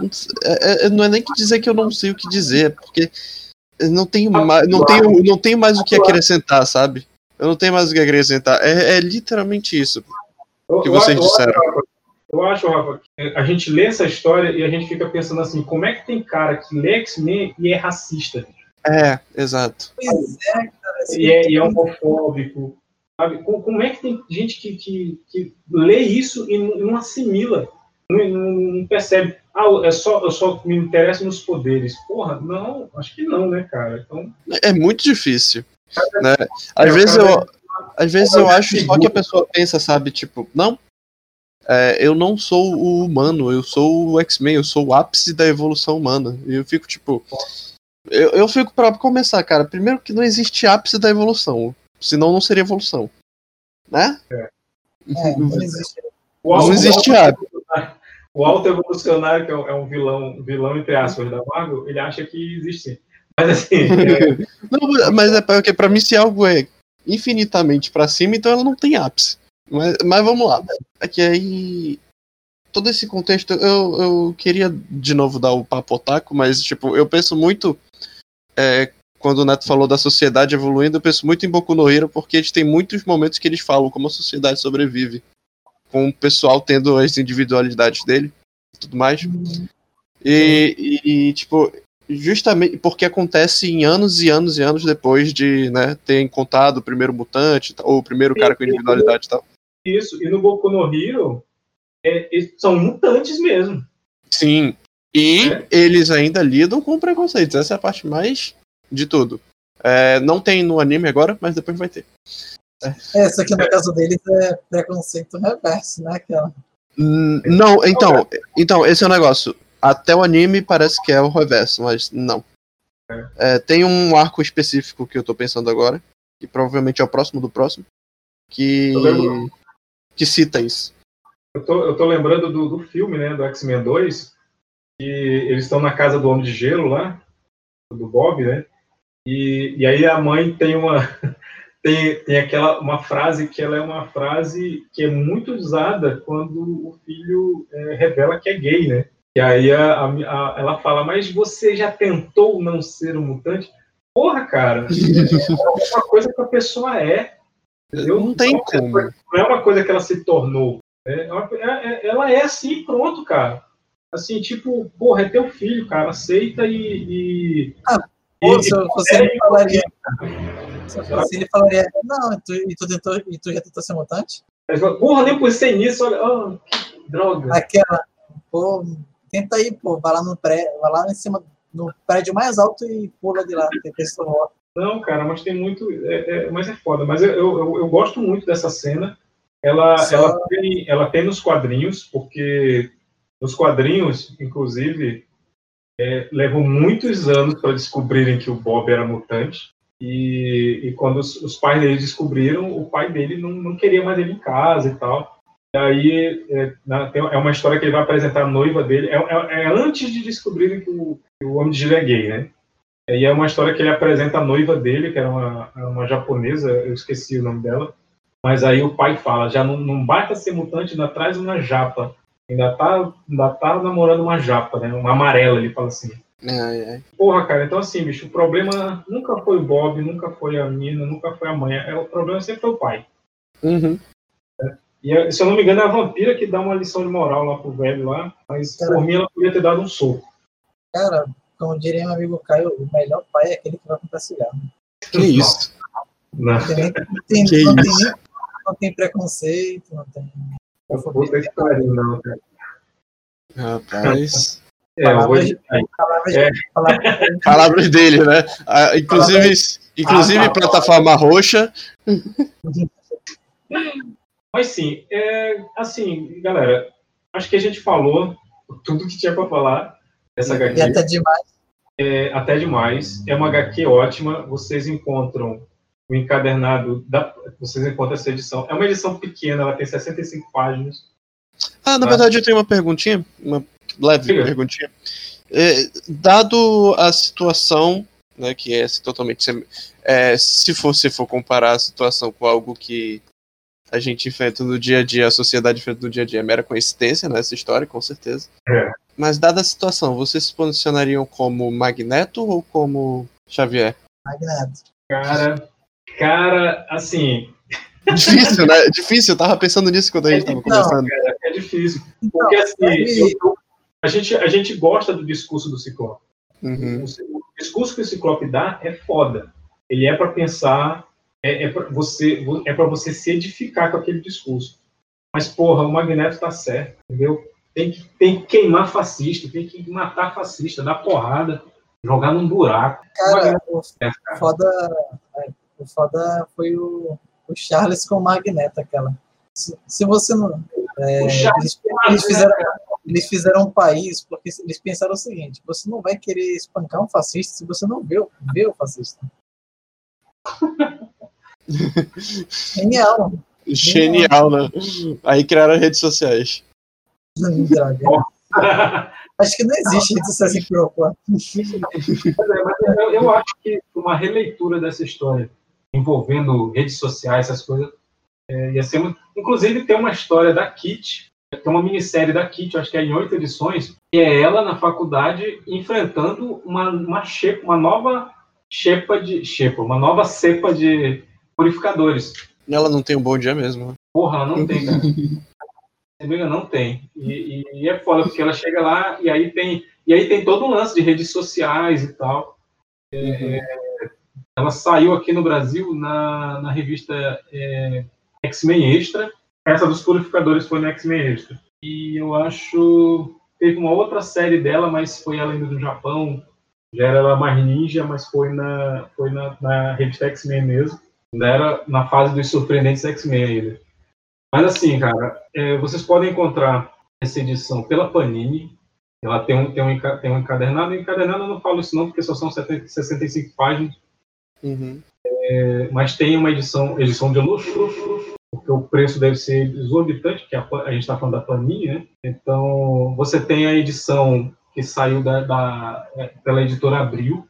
é, é, não é nem que dizer que eu não sei o que dizer, porque não tenho mais, não tenho, não tenho mais o que acrescentar, sabe? Eu não tenho mais o que acrescentar. É, é literalmente isso que vocês disseram. Eu acho, Rafa, que a gente lê essa história e a gente fica pensando assim, como é que tem cara que lê X-Men e é racista? É, exato. Pois é, cara. assim, E é, e é homofóbico. Sabe? Como é que tem gente que, que, que lê isso e não assimila? Não, não- percebe? Ah, é só, eu só me interesso nos poderes. Porra, não, acho que não, né, cara? Então, É muito difícil. Né? Às vezes eu, às vezes eu acho só que a pessoa pensa, sabe, tipo, não, é, eu não sou o humano, eu sou o X-Men, eu sou o ápice da evolução humana. E eu fico, tipo. Eu, eu fico pra começar, cara. Primeiro que não existe ápice da evolução. Senão não seria evolução. Né? É. É, não existe. Não existe ápice. O alto evolucionário, que é um, é um vilão, vilão, entre aspas, da Marvel, ele acha que existe. Mas assim, é, Não, mas é porque pra mim se algo é infinitamente pra cima, então ela não tem ápice. Mas, mas vamos lá. É que aí. Todo esse contexto, eu, eu queria de novo dar o papo otaku, mas tipo, eu penso muito. é, quando o Neto falou da sociedade evoluindo, eu penso muito em Boku no Hero, porque eles têm muitos momentos que eles falam como a sociedade sobrevive. Com o pessoal tendo as individualidades dele e tudo mais. E, e, tipo, justamente porque acontece em anos e anos e anos depois de né, ter encontrado o primeiro mutante, ou o primeiro cara com individualidade e tal. isso. E no Boku no Hero, é, são mutantes mesmo. Sim. E eles ainda lidam com preconceitos. Essa é a parte mais de tudo. É, não tem no anime agora, mas depois vai ter. É, só que no caso deles é preconceito reverso, né? Aquela. Hum, Não, então, então, esse é o negócio. Até o anime parece que é o reverso, mas não. É, tem um arco específico que eu tô pensando agora, que provavelmente é o próximo do próximo, que, que cita isso. Eu tô, eu tô lembrando do, do filme, né, do X-Men 2, que eles estão na casa do Homem de Gelo lá, do Bob, né? E, e aí a mãe tem uma tem, tem aquela uma frase que ela é uma frase que é muito usada quando o filho é, revela que é gay, né? E aí a, a- a- ela fala, mas você já tentou não ser um mutante? Porra, cara, é uma coisa que a pessoa é. entendeu? Não tem como. Não é uma coisa que ela se tornou. né? É uma- é- é- ela é assim, pronto, cara. Assim, tipo, porra, é teu filho, cara. Aceita e. e Pô, e- se eu fosse ele falaria. Se ele falaria, não, e tu, e tu, tentou, e tu já tentou ser mutante? Porra, nem pensei nisso, olha. que droga. Aquela, pô, tenta aí, pô, vai lá no pré, vai lá em cima, no prédio mais alto e pula de lá, tem pessoa. Não, cara, mas tem muito. é- é- mas é foda. Mas eu, eu, eu- eu gosto muito dessa cena. Ela, Só- ela, tem, ela tem nos quadrinhos, porque nos quadrinhos, inclusive, é, levou muitos anos para descobrirem que o Bob era mutante. E, e quando os, os pais dele descobriram, o pai dele não, não queria mais ele em casa e tal. E aí é, tem- é uma história que ele vai apresentar a noiva dele. É, é- é antes de descobrirem que o, que o Homem de Gelo é gay, né? E é uma história que ele apresenta a noiva dele, que era uma, uma japonesa, eu esqueci o nome dela. Mas aí o pai fala, já não, não basta ser mutante, ainda traz uma japa. Ainda tá, ainda tá namorando uma japa, né? Uma amarela, ele fala assim. Ai, ai. Porra, cara, então assim, bicho, o problema nunca foi o Bob, nunca foi a mina, nunca foi a mãe. É, o problema sempre foi o pai. Uhum. E eh, se eu não me engano, é a vampira que dá uma lição de moral lá pro velho lá, mas por mim ela podia ter dado um soco. Cara, como diria meu amigo Caio, o melhor pai é aquele que vai comprar cigarro. Que isso? Não. Não tem, tem, Que não tem isso? nem- não tem preconceito, não tem. Puta que pariu, não, cara. Rapaz. É, vou Palavras, palavras, É. palavras, Palavras dele, né? Ah, inclusive, inclusive Ah, tá. plataforma roxa. Mas sim, é, assim, galera, acho que a gente falou tudo que tinha pra falar dessa e HQ. até demais. é até demais. É uma HQ ótima. Vocês encontram o encadernado, da, vocês encontram essa edição. É uma edição pequena, ela tem 65 páginas. Ah, na Ah. verdade eu tenho uma perguntinha, uma leve Diga. perguntinha. É, dado a situação, né, que é totalmente sem- é, se você for comparar a situação com algo que a gente enfrenta no dia a dia, a sociedade enfrenta no dia a dia, é mera coincidência nessa história, com certeza. É. Mas dada a situação, vocês se posicionariam como Magneto ou como Xavier? Magneto. Cara, cara, assim, Difícil, né? Difícil, eu tava pensando nisso quando a gente tava Não, conversando. cara, é difícil. Porque assim, eu- a, gente, a gente gosta do discurso do Ciclope. Uhum. O, discurso que o Ciclope dá é foda. Ele é para pensar, é, é para você, é para você se edificar com aquele discurso. Mas porra, o Magneto tá certo, entendeu? Tem que, tem que queimar fascista, tem que matar fascista, dar porrada, jogar num buraco. Cara, o cara. foda, é, o foda foi o, o Charles com o Magneto, aquela. Se, se você não. é, O Charles eles, eles fizeram, eles fizeram um país porque eles pensaram o seguinte: você não vai querer espancar um fascista se você não vê, o- vê o fascista. Genial. Genial, né? Aí criaram redes sociais. Droga. Acho que não existe rede social sem preocupar. Mas é, mas eu, eu acho que uma releitura dessa história envolvendo redes sociais, essas coisas, é, ia ser muito... Inclusive, tem uma história da Kit, tem uma minissérie da Kit, acho que é em oito edições, que é ela na faculdade enfrentando uma, uma, xepa, uma nova xepa de. Xepa, uma nova cepa de purificadores. Ela não tem um bom dia mesmo. né? Porra, ela não tem, cara. Amiga, não tem. E, e- e é foda, porque ela chega lá e aí tem. E aí tem todo um lance de redes sociais e tal. É, ela saiu aqui no Brasil na, na revista é, X-Men Extra. Essa dos purificadores foi no X-Men Extra. E eu acho. Teve uma outra série dela, mas foi indo do Japão. Já era ela mais ninja, mas foi na, foi na, na revista X-Men mesmo. Ainda era na fase dos surpreendentes X-Men ainda. Mas assim, cara, é, vocês podem encontrar essa edição pela Panini. Ela tem um, tem um, tem um encadernado. Encadernado eu não falo isso não, porque só são 70, 65 páginas. Uhum. É, mas tem uma edição, edição de luxo, o preço deve ser exorbitante, porque a, a gente está falando da Panini, né? Então, você tem a edição que saiu da, da- é, pela editora Abril.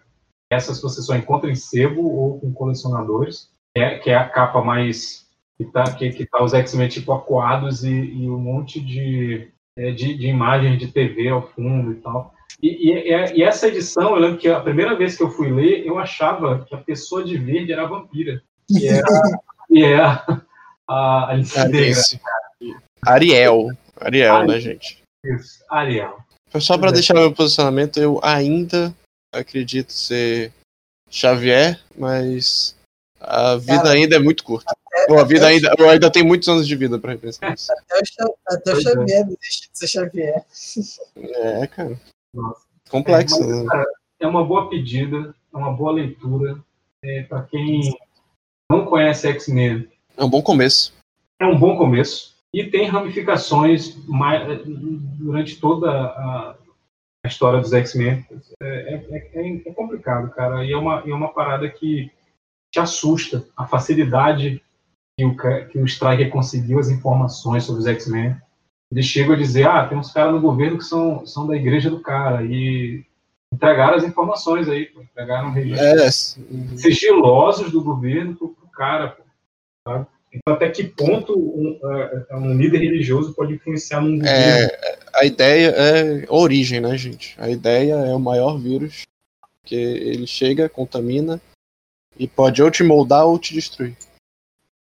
Essas você só encontra em sebo ou com colecionadores, que é, que é a capa mais que tá, que, que tá os X-Men tipo acuados e, e um monte de, é, de, de imagens de TV ao fundo e tal. E, e- e- essa edição, eu lembro que a primeira vez que eu fui ler, eu achava que a pessoa de verde era a vampira. E era, e é a, a Alice. Alice. Ariel. Ariel, né, gente? Isso, Ariel. Só pra deixar meu posicionamento, eu ainda acredito ser Xavier, mas a vida Cara, ainda é muito curta. Ou a vida ainda, eu ainda tenho muitos anos de vida pra repensar isso. Até o, até o é. Xavier deixa de ser Xavier. É, cara. Nossa. Complexo. É, mas, né? cara, é uma boa pedida, é uma boa leitura. É, para quem não conhece X-Men, É um bom começo. é um bom começo e tem ramificações mais, durante toda a, a história dos X-Men. É, é- é- é complicado, cara. E é uma, é uma parada que te assusta a facilidade que o, que o Striker conseguiu as informações sobre os X-Men. Eles chegam a dizer: ah, tem uns caras no governo que são, são da igreja do cara. E entregaram as informações aí, pô. entregaram registros É, sigilosos do governo pro, pro cara, pô, sabe? Então, até que ponto um, é, um líder religioso pode influenciar num governo? É, a ideia é origem, né, gente? A ideia é o maior vírus, que ele chega, contamina e pode ou te moldar ou te destruir.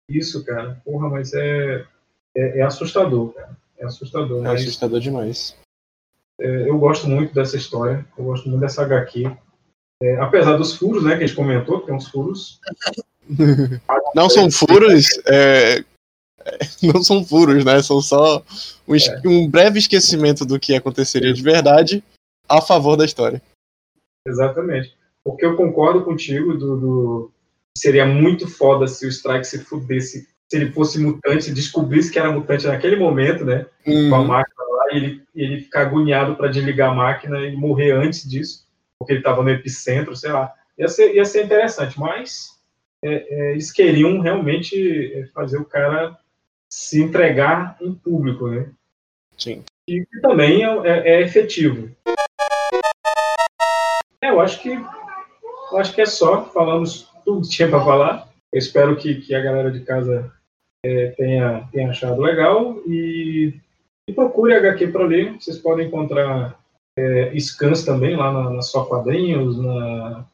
Isso, cara. Porra, mas é, é, é assustador, cara. É assustador. É mas, assustador demais. é, eu gosto muito dessa história. Eu gosto muito dessa HQ. É, apesar dos furos, né, que a gente comentou, que tem uns furos. Não são furos, é, é, não são furos, né? São só um, es- um breve esquecimento do que aconteceria de verdade a favor da história. Exatamente. Porque eu concordo contigo do, do- seria muito foda se o Strike se fudesse, se ele fosse mutante, descobrisse que era mutante naquele momento, né? Com a Uhum. máquina lá, e ele, e ele ficar agoniado para desligar a máquina e morrer antes disso. porque ele estava no epicentro, sei lá. Ia ser, ia ser interessante, mas é, é, eles queriam realmente é, fazer o cara se entregar em público, né? Sim. E que também é, é- é efetivo. Eu acho que eu acho que é só. Falamos tudo que tinha para falar. Eu espero que, que a galera de casa é, tenha, tenha achado legal e, e procure HQ para ler. Vocês podem encontrar é, scans também lá na, na Só Quadrinhos, na,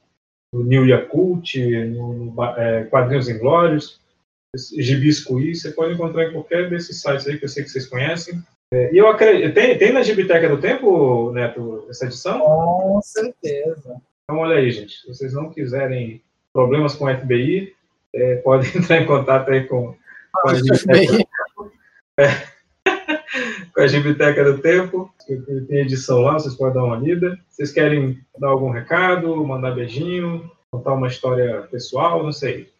no New Yakult, no, no é, Quadrinhos Inglórios, Gibis Cuí, você pode encontrar em qualquer desses sites aí que eu sei que vocês conhecem. É, e eu acredito, tem, tem na Gibiteca do Tempo, Neto, essa edição? Com certeza. Então, olha aí, gente. Se vocês não quiserem problemas com o FBI, é, podem entrar em contato aí com, com a Gibiteca. É. com a Gibiteca do Tempo. Tem edição lá, vocês podem dar uma lida. Vocês querem dar algum recado, mandar beijinho, contar uma história pessoal, não sei.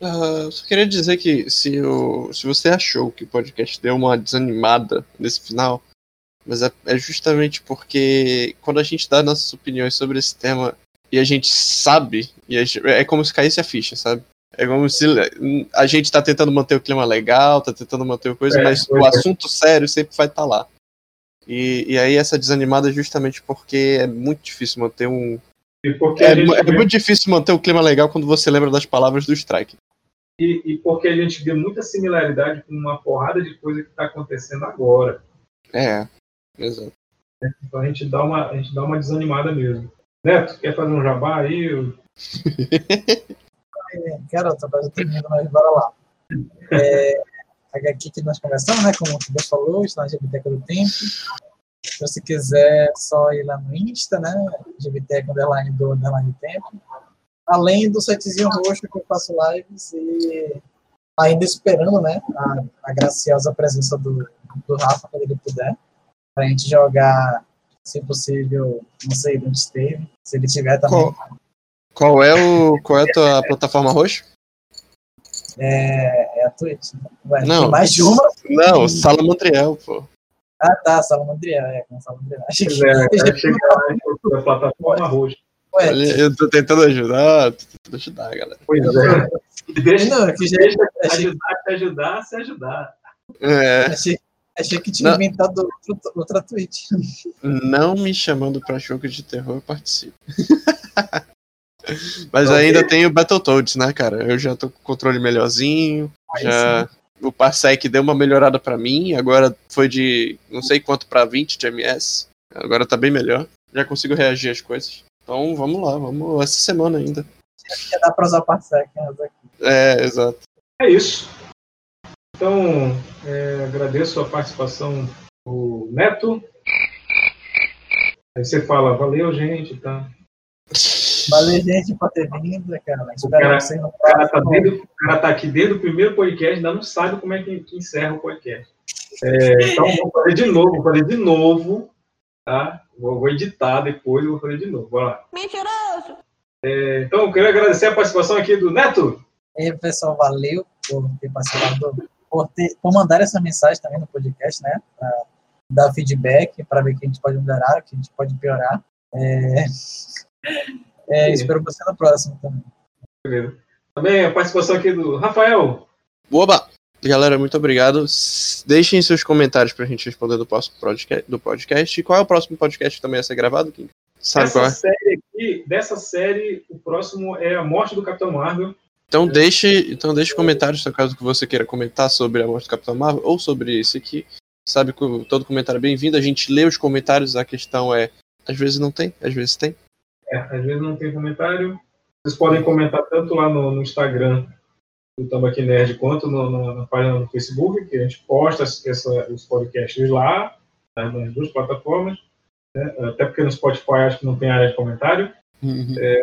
Eu só queria dizer que se, o, se você achou que o podcast deu uma desanimada nesse final, mas é, é justamente porque quando a gente dá nossas opiniões sobre esse tema e a gente sabe, e a gente- é como se caísse a ficha, sabe? É como se a gente tá tentando manter o clima legal, tá tentando manter coisa, É, mas pois o é. assunto sério sempre vai estar lá. E, e aí essa desanimada é justamente porque é muito difícil manter um. É, é muito difícil manter o clima legal quando você lembra das palavras do Strike. E, e porque a gente vê muita similaridade com uma porrada de coisa que está acontecendo agora. É, exato. Então a gente dá uma, a gente dá uma desanimada mesmo. Neto, quer fazer um jabá aí? É, Garota, mas eu termino, mas bora lá. É, HQ que nós conversamos, né? Como o falou, está na Gibiteca do Tempo. Se você quiser, só ir lá no Insta, né? Gibiteca Underline do Underline Tempo. Além do sitezinho roxo que eu faço lives e ainda esperando, né? A, a graciosa presença do, do Rafa, quando ele puder, pra gente jogar, se possível, não sei onde esteve, se ele tiver também. Qual, qual é o qual é a tua plataforma roxa? É, é a Twitch. né? Ué, Não. Tem mais de uma? Não, Sala Montreal, pô. Ah, tá, Salamandriel, é, com Salamandriel. Achei que, É, achei que- a plataforma roxa. Ué, eu tô tentando ajudar, tô tentando ajudar, galera. Pois é. Deixa, Não, que já- deixa achei- ajudar, te ajudar, se ajudar. É, achei, achei que tinha Não. inventado outro- outra Twitch. não me chamando pra jogo de terror, eu participo. Mas ainda tem o Battletoads, né, cara? Eu já tô com o controle melhorzinho, Aí já o Parsec deu uma melhorada pra mim, agora foi de não sei quanto pra 20 de ms. Agora tá bem melhor. Já consigo reagir às coisas. Então vamos lá, vamos essa semana ainda. Já dá pra usar Parsec, né? É, exato. É isso. Então, é, agradeço a participação do Neto. Aí você fala, valeu, gente. Tá? Valeu, gente, por ter vindo, cara. O Espero cara, o cara tá desde, o cara tá aqui desde o primeiro podcast, ainda não sabe como é que, que encerra o podcast. É, então, vou fazer de novo, vou fazer de novo, tá? Vou, vou editar depois e vou fazer de novo. Bora lá. Mentiroso! É, então, eu queria agradecer a participação aqui do Neto. E aí, pessoal, valeu por ter participado, por, ter, por mandar essa mensagem também no podcast, né? Pra dar feedback, para ver o que a gente pode melhorar, o que a gente pode piorar. É, é, espero você no próximo também. Beleza. Também a participação aqui do Rafael. Oba! Galera, muito obrigado. Deixem seus comentários pra gente responder do próximo podcast. Do podcast. E qual é o próximo podcast que também vai ser gravado, Kim? Sabe qual Dessa é? série aqui, dessa série, o próximo é a morte do Capitão Marvel. Então deixe, então deixe comentários, no caso que você queira comentar sobre a morte do Capitão Marvel ou sobre esse aqui. Sabe que todo comentário é bem-vindo. A gente lê os comentários, a questão é. Às vezes não tem, às vezes tem. É, às vezes não tem comentário. Vocês podem comentar tanto lá no, no Instagram do Tambaqui Nerd quanto no- no- na página do Facebook, que a gente posta essa- os podcasts lá, tá, nas duas plataformas. né? Até porque no Spotify acho que não tem área de comentário. É,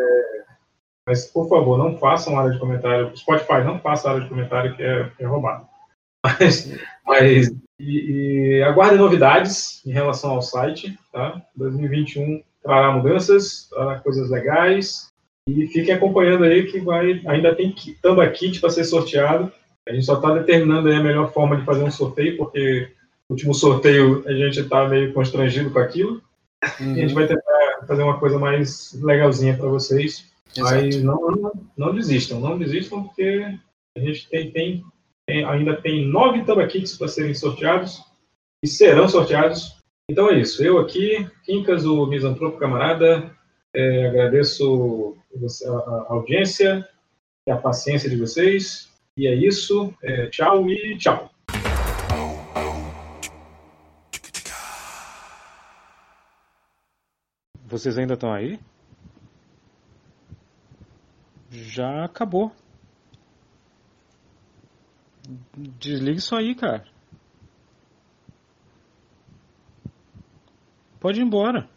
mas, por favor, não façam área de comentário. Spotify não faça área de comentário, que é, é roubado. Mas, mas e, e aguardem novidades em relação ao site. Tá? 2021 trará mudanças, trará coisas legais. E fiquem acompanhando aí que vai. Ainda tem Tamba Kit para ser sorteado. A gente só está determinando a melhor forma de fazer um sorteio, porque no último sorteio a gente está meio constrangido com aquilo. E a gente vai tentar fazer uma coisa mais legalzinha para vocês. Exato. Mas não, não, não desistam, não desistam, porque a gente tem, tem, tem- ainda tem nove Tambakits para serem sorteados e serão sorteados. Então é isso. Eu aqui, Quincas, o misantropo camarada, é, agradeço a audiência e a paciência de vocês. E é isso. É, tchau e tchau. Vocês ainda estão aí? Já acabou. Desliga isso aí, cara. Pode ir embora.